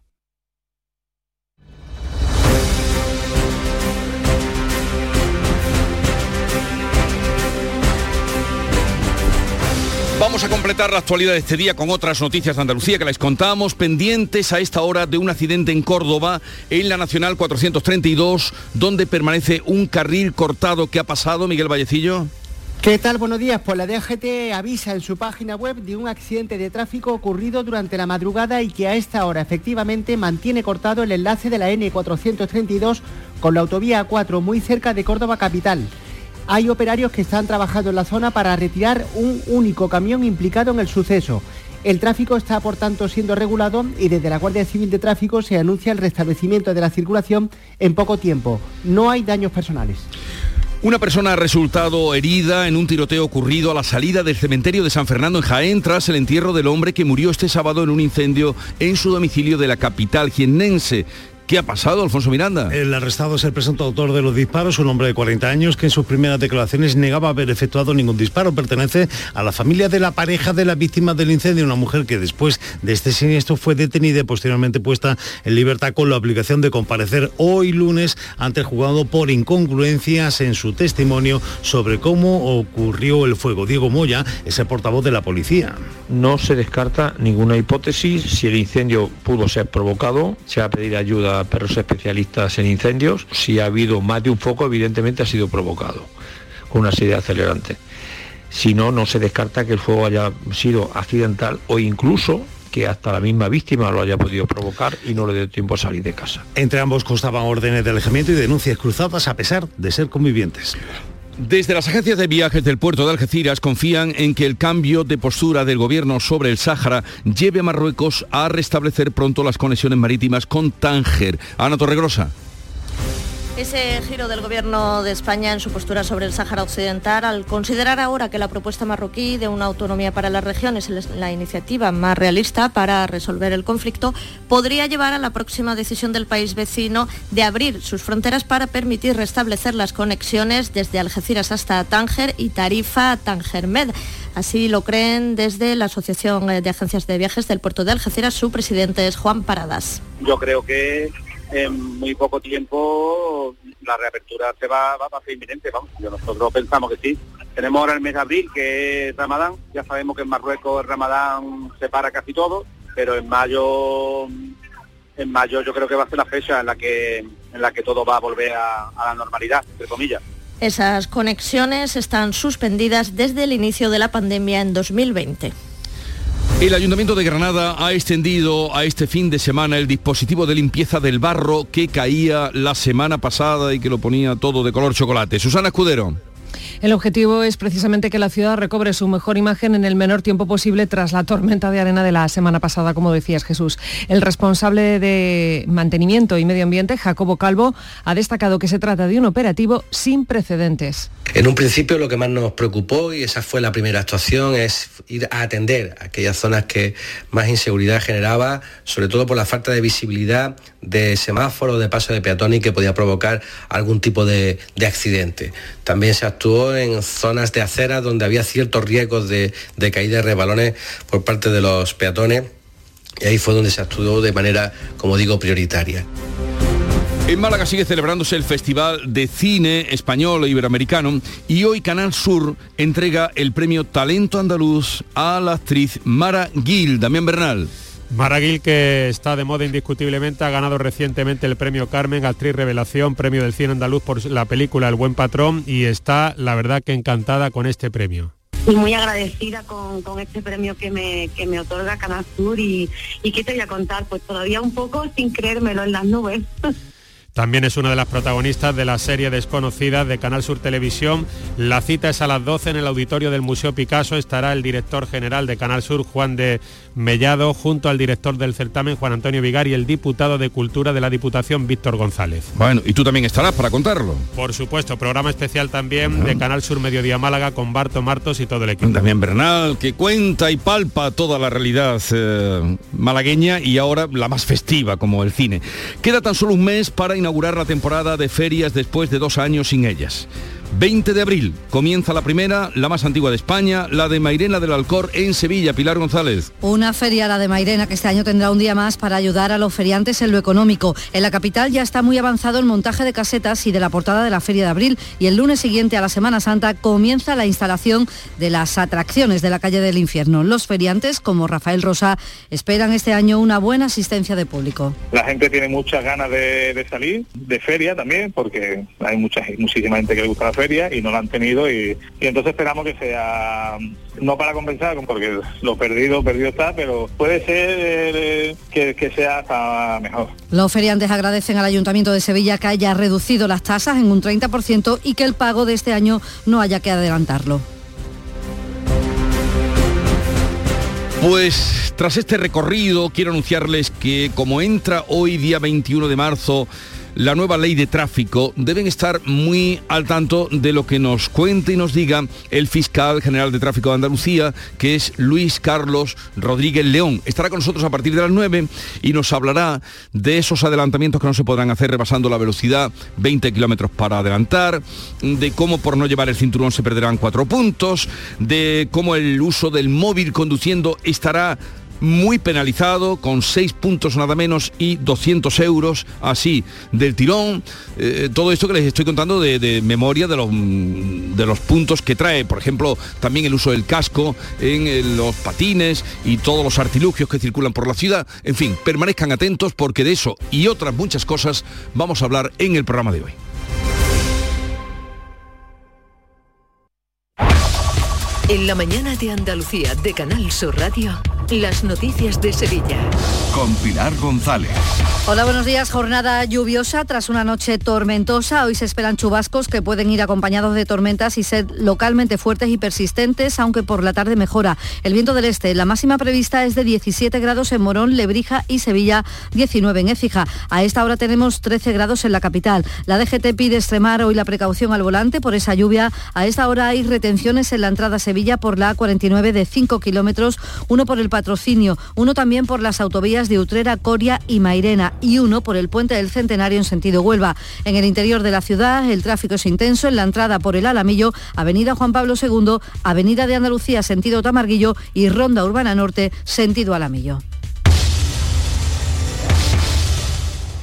Vamos a completar la actualidad de este día con otras noticias de Andalucía que les contamos, pendientes a esta hora de un accidente en Córdoba, en la Nacional 432, donde permanece un carril cortado. ¿Qué ha pasado, Miguel Vallecillo? ¿Qué tal? Buenos días. Pues la DGT avisa en su página web de un accidente de tráfico ocurrido durante la madrugada y que a esta hora efectivamente mantiene cortado el enlace de la N432 con la autovía A4 muy cerca de Córdoba capital. Hay operarios que están trabajando en la zona para retirar un único camión implicado en el suceso. El tráfico está, por tanto, siendo regulado y desde la Guardia Civil de Tráfico se anuncia el restablecimiento de la circulación en poco tiempo. No hay daños personales. Una persona ha resultado herida en un tiroteo ocurrido a la salida del cementerio de San Fernando en Jaén tras el entierro del hombre que murió este sábado en un incendio en su domicilio de la capital jiennense. ¿Qué ha pasado, Alfonso Miranda? El arrestado es el presunto autor de los disparos, un hombre de 40 años que en sus primeras declaraciones negaba haber efectuado ningún disparo. Pertenece a la familia de la pareja de la víctima del incendio, una mujer que después de este siniestro fue detenida y posteriormente puesta en libertad con la obligación de comparecer hoy lunes ante el juzgado por incongruencias en su testimonio sobre cómo ocurrió el fuego. Diego Moya es el portavoz de la policía. No se descarta ninguna hipótesis. Si el incendio pudo ser provocado, se va a pedir ayuda perros especialistas en incendios. Si ha habido más de un foco, evidentemente ha sido provocado con una serie de acelerantes. Si no, no se descarta que el fuego haya sido accidental o incluso que hasta la misma víctima lo haya podido provocar y no le dio tiempo a salir de casa. Entre ambos constaban órdenes de alejamiento y denuncias cruzadas a pesar de ser convivientes. Desde las agencias de viajes del puerto de Algeciras confían en que el cambio de postura del gobierno sobre el Sáhara lleve a Marruecos a restablecer pronto las conexiones marítimas con Tánger. Ana Torregrosa. Ese giro del Gobierno de España en su postura sobre el Sáhara Occidental, al considerar ahora que la propuesta marroquí de una autonomía para la región es la iniciativa más realista para resolver el conflicto, podría llevar a la próxima decisión del país vecino de abrir sus fronteras para permitir restablecer las conexiones desde Algeciras hasta Tánger y Tarifa a Tánger-Med. Así lo creen desde la Asociación de Agencias de Viajes del Puerto de Algeciras. Su presidente es Juan Paradas. Yo creo que en muy poco tiempo la reapertura se va, va, a ser inminente, vamos, nosotros pensamos que sí. Tenemos ahora el mes de abril, que es Ramadán, ya sabemos que en Marruecos el Ramadán se para casi todo, pero en mayo en mayo yo creo que va a ser la fecha en la que en la que todo va a volver a la normalidad, entre comillas. Esas conexiones están suspendidas desde el inicio de la pandemia en 2020. El Ayuntamiento de Granada ha extendido a este fin de semana el dispositivo de limpieza del barro que caía la semana pasada y que lo ponía todo de color chocolate. Susana Escudero. El objetivo es precisamente que la ciudad recobre su mejor imagen en el menor tiempo posible tras la tormenta de arena de la semana pasada, como decías Jesús. El responsable de mantenimiento y medio ambiente, Jacobo Calvo, ha destacado que se trata de un operativo sin precedentes. En un principio lo que más nos preocupó, y esa fue la primera actuación, es ir a atender aquellas zonas que más inseguridad generaba, sobre todo por la falta de visibilidad de semáforos, de paso de peatones que podía provocar algún tipo de accidente. También se actuó en zonas de acera donde había ciertos riesgos de, de caída de rebalones por parte de los peatones y ahí fue donde se actuó de manera, como digo, prioritaria. En Málaga sigue celebrándose el Festival de Cine Español e Iberoamericano y hoy Canal Sur entrega el premio Talento Andaluz a la actriz Mara Gil, Damián Bernal. Maraguil, que está de moda indiscutiblemente, ha ganado recientemente el premio Carmen, actriz revelación, premio del cine andaluz por la película El buen patrón y está, la verdad, que encantada con este premio. Y muy agradecida con, este premio que me, que me otorga Canal Sur y, y qué te voy a contar, pues todavía un poco sin creérmelo en las nubes. También es una de las protagonistas de la serie Desconocida de Canal Sur Televisión. La cita es a las 12 en el auditorio del Museo Picasso. Estará el director general de Canal Sur, Juan de Mellado, junto al director del certamen, Juan Antonio Vigar, y el diputado de Cultura de la Diputación, Víctor González. Bueno, y tú también estarás para contarlo. Por supuesto, programa especial también de Canal Sur Mediodía Málaga con Barto Martos y todo el equipo. También Bernal, que cuenta y palpa toda la realidad eh, malagueña y ahora la más festiva, como el cine. Queda tan solo un mes para inaugurar la temporada de ferias después de dos años sin ellas. 20 de abril comienza la primera, la más antigua de España, la de Mairena del Alcor en Sevilla. Pilar González. Una feria, la de Mairena, que este año tendrá un día más para ayudar a los feriantes en lo económico. En la capital ya está muy avanzado el montaje de casetas y de la portada de la feria de abril y el lunes siguiente a la Semana Santa comienza la instalación de las atracciones de la calle del infierno. Los feriantes, como Rafael Rosa, esperan este año una buena asistencia de público. La gente tiene muchas ganas de, de salir, de feria también, porque hay mucha, muchísima gente que le gusta la feria feria y no la han tenido y, y entonces esperamos que sea no para compensar, porque lo perdido, perdido está, pero puede ser eh, que, que sea hasta mejor. Los feriantes agradecen al Ayuntamiento de Sevilla que haya reducido las tasas en un 30% y que el pago de este año no haya que adelantarlo. Pues tras este recorrido quiero anunciarles que como entra hoy día 21 de marzo la nueva ley de tráfico, deben estar muy al tanto de lo que nos cuente y nos diga el fiscal general de tráfico de Andalucía, que es Luis Carlos Rodríguez León. Estará con nosotros a partir de las 9 y nos hablará de esos adelantamientos que no se podrán hacer rebasando la velocidad 20 kilómetros para adelantar, de cómo por no llevar el cinturón se perderán cuatro puntos, de cómo el uso del móvil conduciendo estará muy penalizado, con seis puntos nada menos y 200 euros, así, del tirón. Eh, todo esto que les estoy contando de, memoria de los, de los puntos que trae, por ejemplo, también el uso del casco en, los patines y todos los artilugios que circulan por la ciudad. En fin, permanezcan atentos porque de eso y otras muchas cosas vamos a hablar en el programa de hoy. En la mañana de Andalucía de Canal Sur Radio. Las noticias de Sevilla. Con Pilar González. Hola, buenos días. Jornada lluviosa tras una noche tormentosa. Hoy se esperan chubascos que pueden ir acompañados de tormentas y ser localmente fuertes y persistentes, aunque por la tarde mejora. El viento del este, la máxima prevista es de 17 grados en Morón, Lebrija y Sevilla, 19 en Écija. A esta hora tenemos 13 grados en la capital. La DGT pide extremar hoy la precaución al volante por esa lluvia. A esta hora hay retenciones en la entrada a Sevilla por la A49 de 5 kilómetros, uno por el patrocinio, uno también por las autovías de Utrera, Coria y Mairena y uno por el puente del Centenario en sentido Huelva. En el interior de la ciudad el tráfico es intenso en la entrada por el Alamillo, Avenida Juan Pablo II, Avenida de Andalucía sentido Tamarguillo y Ronda Urbana Norte sentido Alamillo.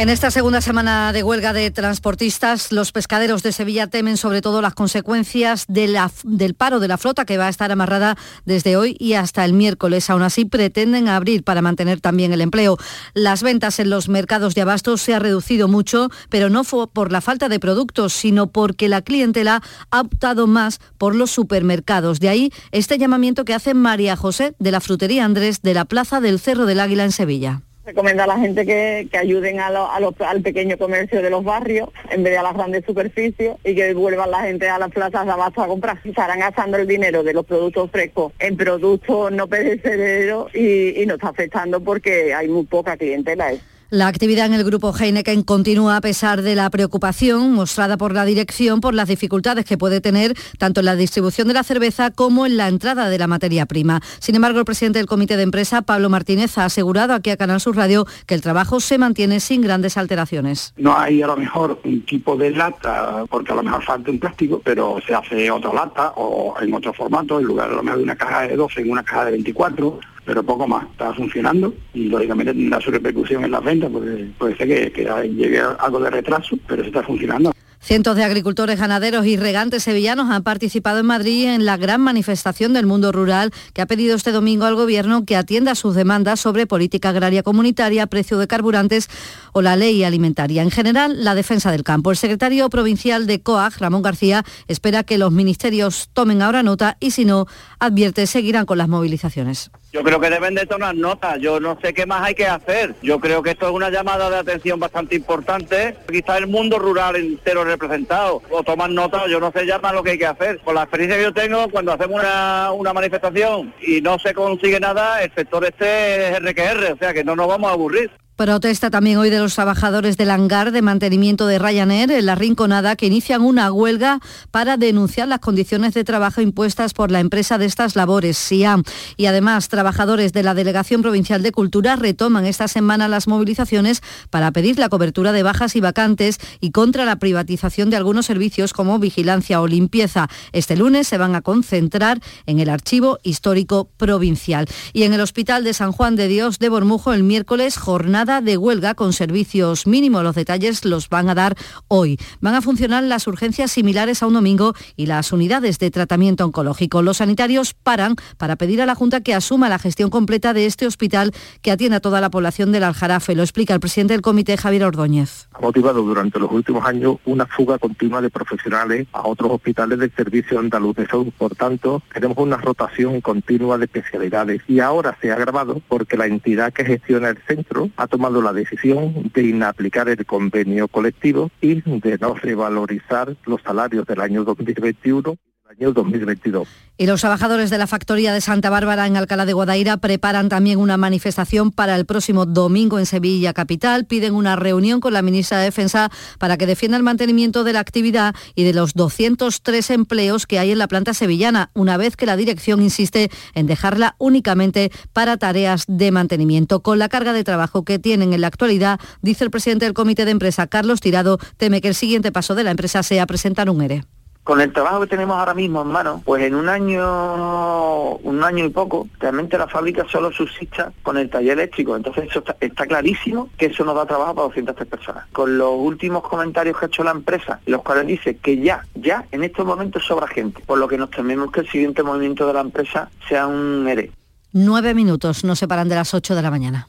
En esta segunda semana de huelga de transportistas, los pescaderos de Sevilla temen sobre todo las consecuencias del paro de la flota que va a estar amarrada desde hoy y hasta el miércoles. Aún así, pretenden abrir para mantener también el empleo. Las ventas en los mercados de abastos se ha reducido mucho, pero no fue por la falta de productos, sino porque la clientela ha optado más por los supermercados. De ahí este llamamiento que hace María José de la frutería Andrés de la Plaza del Cerro del Águila en Sevilla recomienda a la gente que, ayuden a al pequeño comercio de los barrios en vez de a las grandes superficies y que vuelvan la gente a las plazas de abasto a comprar. Estarán gastando el dinero de los productos frescos en productos no perecederos y, y nos está afectando porque hay muy poca clientela. La actividad en el grupo Heineken continúa a pesar de la preocupación mostrada por la dirección por las dificultades que puede tener tanto en la distribución de la cerveza como en la entrada de la materia prima. Sin embargo, el presidente del comité de empresa, Pablo Martínez, ha asegurado aquí a Canal Sur Radio que el trabajo se mantiene sin grandes alteraciones. No hay a lo mejor un tipo de lata, porque a lo mejor falta un plástico, pero se hace otra lata o en otro formato, en lugar a lo mejor de una caja de 12 en una caja de 24 pero poco más. Está funcionando y lógicamente tendrá su repercusión en las ventas, porque puede ser que, que llegue algo de retraso, pero se está funcionando. Cientos de agricultores, ganaderos y regantes sevillanos han participado en Madrid en la gran manifestación del mundo rural que ha pedido este domingo al Gobierno que atienda sus demandas sobre política agraria comunitaria, precio de carburantes o la ley alimentaria. En general, la defensa del campo. El secretario provincial de COAG, Ramón García, espera que los ministerios tomen ahora nota y si no, advierte, seguirán con las movilizaciones. Yo creo que deben de tomar nota, yo no sé qué más hay que hacer. Yo creo que esto es una llamada de atención bastante importante. Aquí está el mundo rural entero representado. O tomar nota, yo no sé ya más lo que hay que hacer. Con la experiencia que yo tengo, cuando hacemos una, una manifestación y no se consigue nada, el sector este es RQR, o sea que no nos vamos a aburrir. Protesta también hoy de los trabajadores del hangar de mantenimiento de Ryanair en la Rinconada que inician una huelga para denunciar las condiciones de trabajo impuestas por la empresa de estas labores, SIAM. Y además, trabajadores de la Delegación Provincial de Cultura retoman esta semana las movilizaciones para pedir la cobertura de bajas y vacantes y contra la privatización de algunos servicios como vigilancia o limpieza. Este lunes se van a concentrar en el Archivo Histórico Provincial. Y en el Hospital de San Juan de Dios de Bormujo el miércoles jornada de huelga con servicios mínimos. Los detalles los van a dar hoy. Van a funcionar las urgencias similares a un domingo y las unidades de tratamiento oncológico. Los sanitarios paran para pedir a la Junta que asuma la gestión completa de este hospital que atiende a toda la población del Aljarafe. Lo explica el presidente del comité, Javier Ordóñez. Ha motivado durante los últimos años una fuga continua de profesionales a otros hospitales del Servicio Andaluz de Salud. Por tanto, tenemos una rotación continua de especialidades y ahora se ha agravado porque la entidad que gestiona el centro ha tomado tomado la decisión de inaplicar el convenio colectivo y de no revalorizar los salarios del año 2021 año 2022. Y los trabajadores de la factoría de Santa Bárbara en Alcalá de Guadaira preparan también una manifestación para el próximo domingo en Sevilla Capital. Piden una reunión con la ministra de Defensa para que defienda el mantenimiento de la actividad y de los 203 empleos que hay en la planta sevillana, una vez que la dirección insiste en dejarla únicamente para tareas de mantenimiento. Con la carga de trabajo que tienen en la actualidad, dice el presidente del comité de empresa, Carlos Tirado, teme que el siguiente paso de la empresa sea presentar un ERE con el trabajo que tenemos ahora mismo en mano, pues en un año, un año y poco, realmente la fábrica solo subsista con el taller eléctrico. Entonces eso está, clarísimo que eso nos da trabajo para 203 personas. Con los últimos comentarios que ha hecho la empresa, los cuales dice que ya, ya en estos momentos sobra gente, por lo que nos tememos que el siguiente movimiento de la empresa sea un ERE. Nueve minutos nos separan de las ocho de la mañana.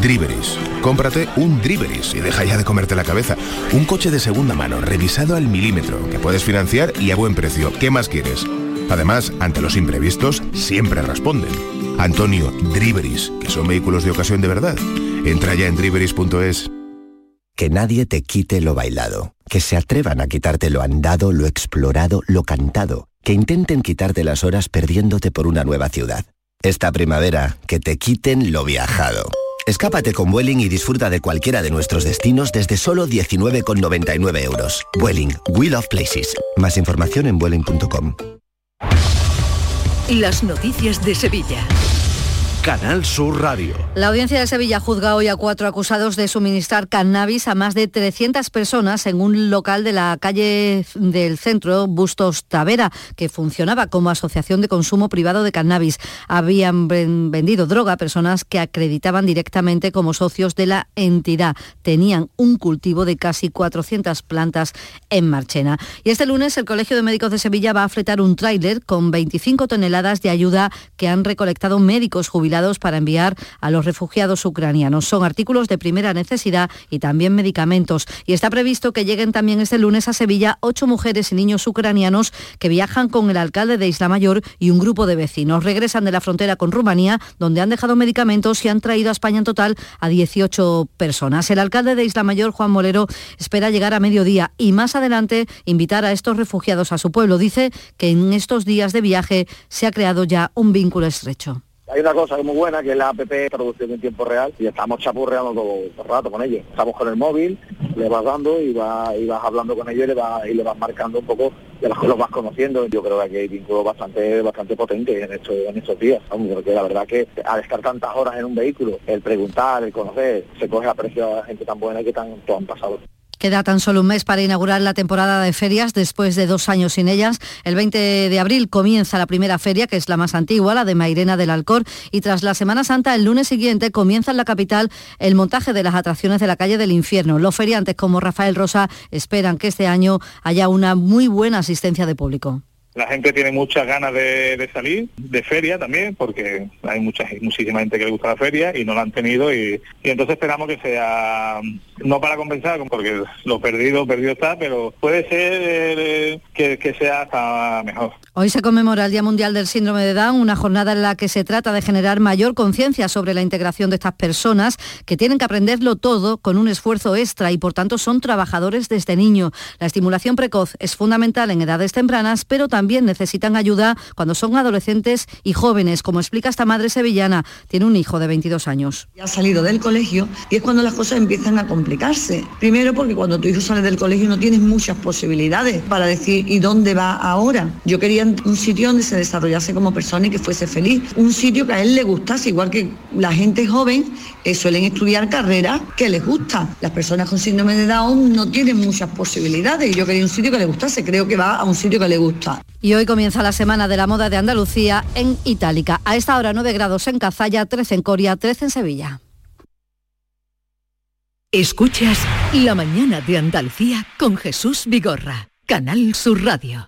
Driveris. Cómprate un Driveris y deja ya de comerte la cabeza. Un coche de segunda mano, revisado al milímetro, que puedes financiar y a buen precio. ¿Qué más quieres? Además, ante los imprevistos, siempre responden. Antonio, Driveris, que son vehículos de ocasión de verdad. Entra ya en driveris.es. Que nadie te quite lo bailado. Que se atrevan a quitarte lo andado, lo explorado, lo cantado. Que intenten quitarte las horas perdiéndote por una nueva ciudad. Esta primavera, que te quiten lo viajado. Escápate con Vueling y disfruta de cualquiera de nuestros destinos desde solo 19,99 euros. Vueling, We Love Places. Más información en vueling.com. Las noticias de Sevilla. Canal Sur Radio. La audiencia de Sevilla juzga hoy a cuatro acusados de suministrar cannabis a más de 300 personas en un local de la calle del centro Bustos Tavera, que funcionaba como asociación de consumo privado de cannabis. Habían vendido droga a personas que acreditaban directamente como socios de la entidad. Tenían un cultivo de casi 400 plantas en Marchena. Y este lunes el Colegio de Médicos de Sevilla va a fletar un tráiler con 25 toneladas de ayuda que han recolectado médicos jubilados para enviar a los refugiados ucranianos. Son artículos de primera necesidad y también medicamentos. Y está previsto que lleguen también este lunes a Sevilla ocho mujeres y niños ucranianos que viajan con el alcalde de Isla Mayor y un grupo de vecinos. Regresan de la frontera con Rumanía, donde han dejado medicamentos y han traído a España en total a 18 personas. El alcalde de Isla Mayor, Juan Molero, espera llegar a mediodía y más adelante invitar a estos refugiados a su pueblo. Dice que en estos días de viaje se ha creado ya un vínculo estrecho. Hay una cosa muy buena que es la app traducción en tiempo real y estamos chapurreando todo, el rato con ellos. Estamos con el móvil, le vas dando y, va, y vas hablando con ellos y le, vas, y le vas marcando un poco de las que los vas conociendo. Yo creo que aquí hay vínculos bastante bastante potentes en estos, en estos días. Porque la verdad que al estar tantas horas en un vehículo, el preguntar, el conocer, se coge aprecio a gente tan buena que tanto han pasado. Queda tan solo un mes para inaugurar la temporada de ferias después de dos años sin ellas. El 20 de abril comienza la primera feria, que es la más antigua, la de Mairena del Alcor, y tras la Semana Santa, el lunes siguiente, comienza en la capital el montaje de las atracciones de la calle del infierno. Los feriantes como Rafael Rosa esperan que este año haya una muy buena asistencia de público. La gente tiene muchas ganas de, salir, de feria también, porque hay mucha, muchísima gente que le gusta la feria y no la han tenido y, entonces esperamos que sea, no para compensar, porque lo perdido, perdido está, pero puede ser eh, que, sea hasta mejor. Hoy se conmemora el Día Mundial del Síndrome de Down, una jornada en la que se trata de generar mayor conciencia sobre la integración de estas personas que tienen que aprenderlo todo con un esfuerzo extra y por tanto son trabajadores desde niño. La estimulación precoz es fundamental en edades tempranas, pero también necesitan ayuda cuando son adolescentes y jóvenes, como explica esta madre sevillana. Tiene un hijo de 22 años. Ya ha salido del colegio y es cuando las cosas empiezan a complicarse. Primero porque cuando tu hijo sale del colegio no tienes muchas posibilidades para decir ¿y dónde va ahora? Yo quería un sitio donde se desarrollase como persona y que fuese feliz. Un sitio que a él le gustase, igual que la gente joven eh, suelen estudiar carreras que les gusta. Las personas con síndrome de Down no tienen muchas posibilidades y yo quería un sitio que le gustase. Creo que va a un sitio que le gusta. Y hoy comienza la Semana de la Moda de Andalucía en Itálica. A esta hora 9 grados en Cazalla, 13 en Coria, 13 en Sevilla. Escuchas La Mañana de Andalucía con Jesús Vigorra, Canal Sur Radio.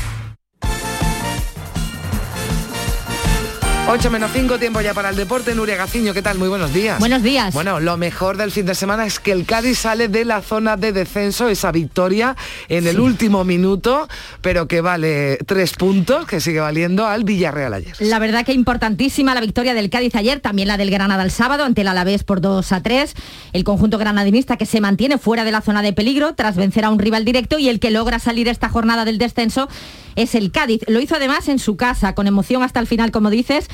8 menos 5, tiempo ya para el deporte. Nuria Gaciño, ¿qué tal? Muy buenos días. Buenos días. Bueno, lo mejor del fin de semana es que el Cádiz sale de la zona de descenso, esa victoria en el último minuto, pero que vale tres puntos, que sigue valiendo al Villarreal ayer. La verdad que importantísima la victoria del Cádiz ayer, también la del Granada el sábado ante el Alavés por 2 a 3. El conjunto granadinista que se mantiene fuera de la zona de peligro tras vencer a un rival directo y el que logra salir esta jornada del descenso es el Cádiz. Lo hizo además en su casa, con emoción hasta el final, como dices.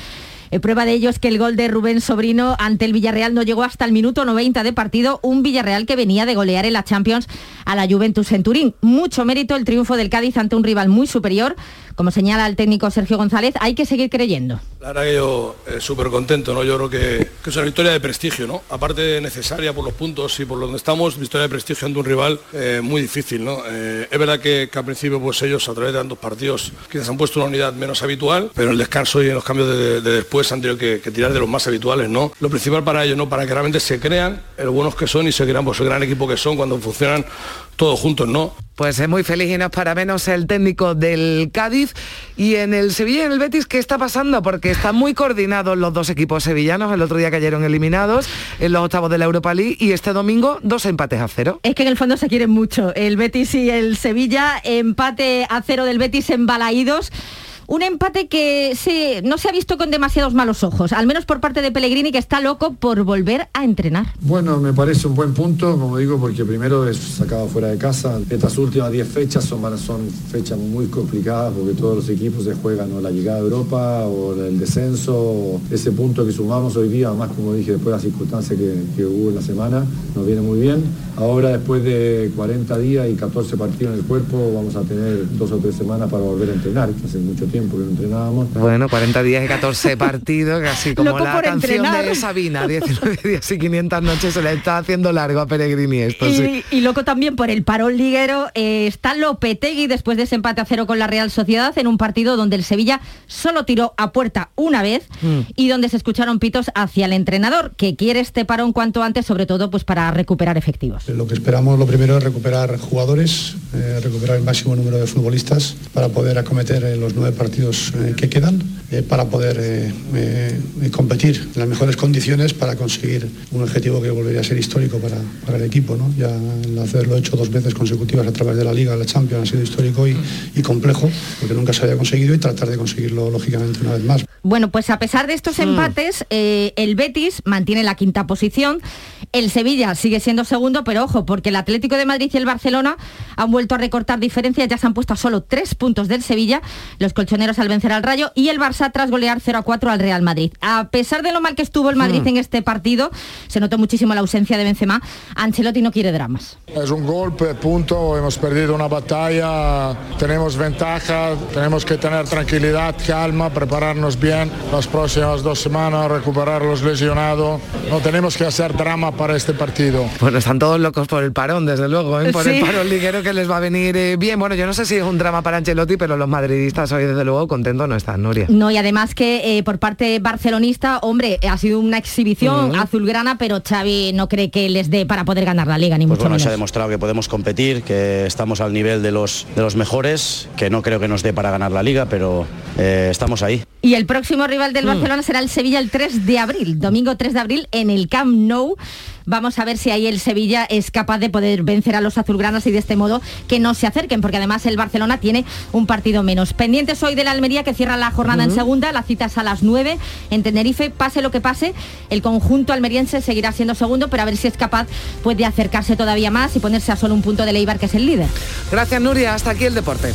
Eh, prueba de ello es que el gol de Rubén Sobrino ante el Villarreal no llegó hasta el minuto 90 de partido, un Villarreal que venía de golear en la Champions a la Juventus en Turín. Mucho mérito el triunfo del Cádiz ante un rival muy superior como señala el técnico Sergio González, hay que seguir creyendo. La verdad que yo eh, súper contento, ¿no? Yo creo que, es una victoria de prestigio, ¿no? Aparte necesaria por los puntos y por donde estamos, victoria de prestigio ante un rival eh, muy difícil, ¿no? Eh, es verdad que, al principio pues ellos a través de tantos partidos quizás han puesto una unidad menos habitual, pero en el descanso y en los cambios de, después han tenido que, tirar de los más habituales, ¿no? Lo principal para ellos, ¿no? Para que realmente se crean el buenos que son y se crean pues el gran equipo que son cuando funcionan todos juntos, ¿no? Pues es muy feliz y no es para menos el técnico del Cádiz. Y en el Sevilla y en el Betis, ¿qué está pasando? Porque están muy coordinados los dos equipos sevillanos. El otro día cayeron eliminados en los octavos de la Europa League y este domingo dos empates a cero. Es que en el fondo se quieren mucho. El Betis y el Sevilla, empate a cero del Betis en Balaídos. Un empate que no se ha visto con demasiados malos ojos, al menos por parte de Pellegrini, que está loco por volver a entrenar. Bueno, me parece un buen punto, como digo, porque primero es sacado fuera de casa. Estas últimas 10 fechas son, fechas muy complicadas porque todos los equipos se juegan o la llegada a Europa o el descenso. ese punto que sumamos hoy día, además como dije, después de las circunstancias que, que hubo en la semana, nos viene muy bien. Ahora, después de 40 días y 14 partidos en el cuerpo, vamos a tener dos o tres semanas para volver a entrenar, que hace mucho tiempo que no entrenábamos. Bueno, 40 días y 14 partidos, casi como la canción de Sabina, 19 días y 500 noches, se le está haciendo largo a Peregrini esto. Y, y loco también por el parón liguero, eh, está Lopetegui después de ese empate a cero con la Real Sociedad en un partido donde el Sevilla solo tiró a puerta una vez mm. y donde se escucharon pitos hacia el entrenador, que quiere este parón cuanto antes, sobre todo pues para recuperar efectivos. Lo que esperamos lo primero es recuperar jugadores, eh, recuperar el máximo número de futbolistas para poder acometer eh, los nueve partidos eh, que quedan, para poder competir en las mejores condiciones para conseguir un objetivo que volvería a ser histórico para, el equipo. ¿no? Ya el hacerlo hecho dos veces consecutivas a través de la Liga, la Champions, ha sido histórico y, y complejo, porque nunca se había conseguido y tratar de conseguirlo lógicamente una vez más. Bueno, pues a pesar de estos mm. empates, el Betis mantiene la quinta posición, el Sevilla sigue siendo segundo, pero ojo, porque el Atlético de Madrid y el Barcelona han vuelto a recortar diferencias, ya se han puesto a solo tres puntos del Sevilla, los colchoneros al vencer al Rayo, y el Barça Barça tras golear 0 a 4 al Real Madrid. A pesar de lo mal que estuvo el Madrid Mm. en este partido, se notó muchísimo la ausencia de Benzema. Ancelotti no quiere dramas. Es un golpe, punto. Hemos perdido una batalla, tenemos ventaja, tenemos que tener tranquilidad, calma, prepararnos bien las próximas dos semanas, recuperar los lesionados. No tenemos que hacer drama para este partido. Bueno, están todos locos por el parón, desde luego, ¿eh? por Sí. el parón liguero que les va a venir eh, bien. Bueno, yo no sé si es un drama para Ancelotti, pero los madridistas hoy desde luego contentos no están, Nuria. No, y además que eh, por parte barcelonista, hombre, ha sido una exhibición Mm. azulgrana, pero Xavi no cree que les dé para poder ganar la liga, ni Pues mucho bueno, menos. se ha demostrado que podemos competir, que estamos al nivel de los, de los mejores, que no creo que nos dé para ganar la liga, pero eh, estamos ahí. Y el próximo rival del Mm. Barcelona será el Sevilla el 3 de abril, domingo 3 de abril en el Camp Nou. Vamos a ver si ahí el Sevilla es capaz de poder vencer a los azulgranas y de este modo que no se acerquen, porque además el Barcelona tiene un partido menos. Pendientes hoy de la Almería que cierra la jornada en segunda, la cita es a las 9 en Tenerife. Pase lo que pase, el conjunto almeriense seguirá siendo segundo, pero a ver si es capaz pues, de acercarse todavía más y ponerse a solo un punto de Leibar, que es el líder. Gracias, Nuria. Hasta aquí el deporte.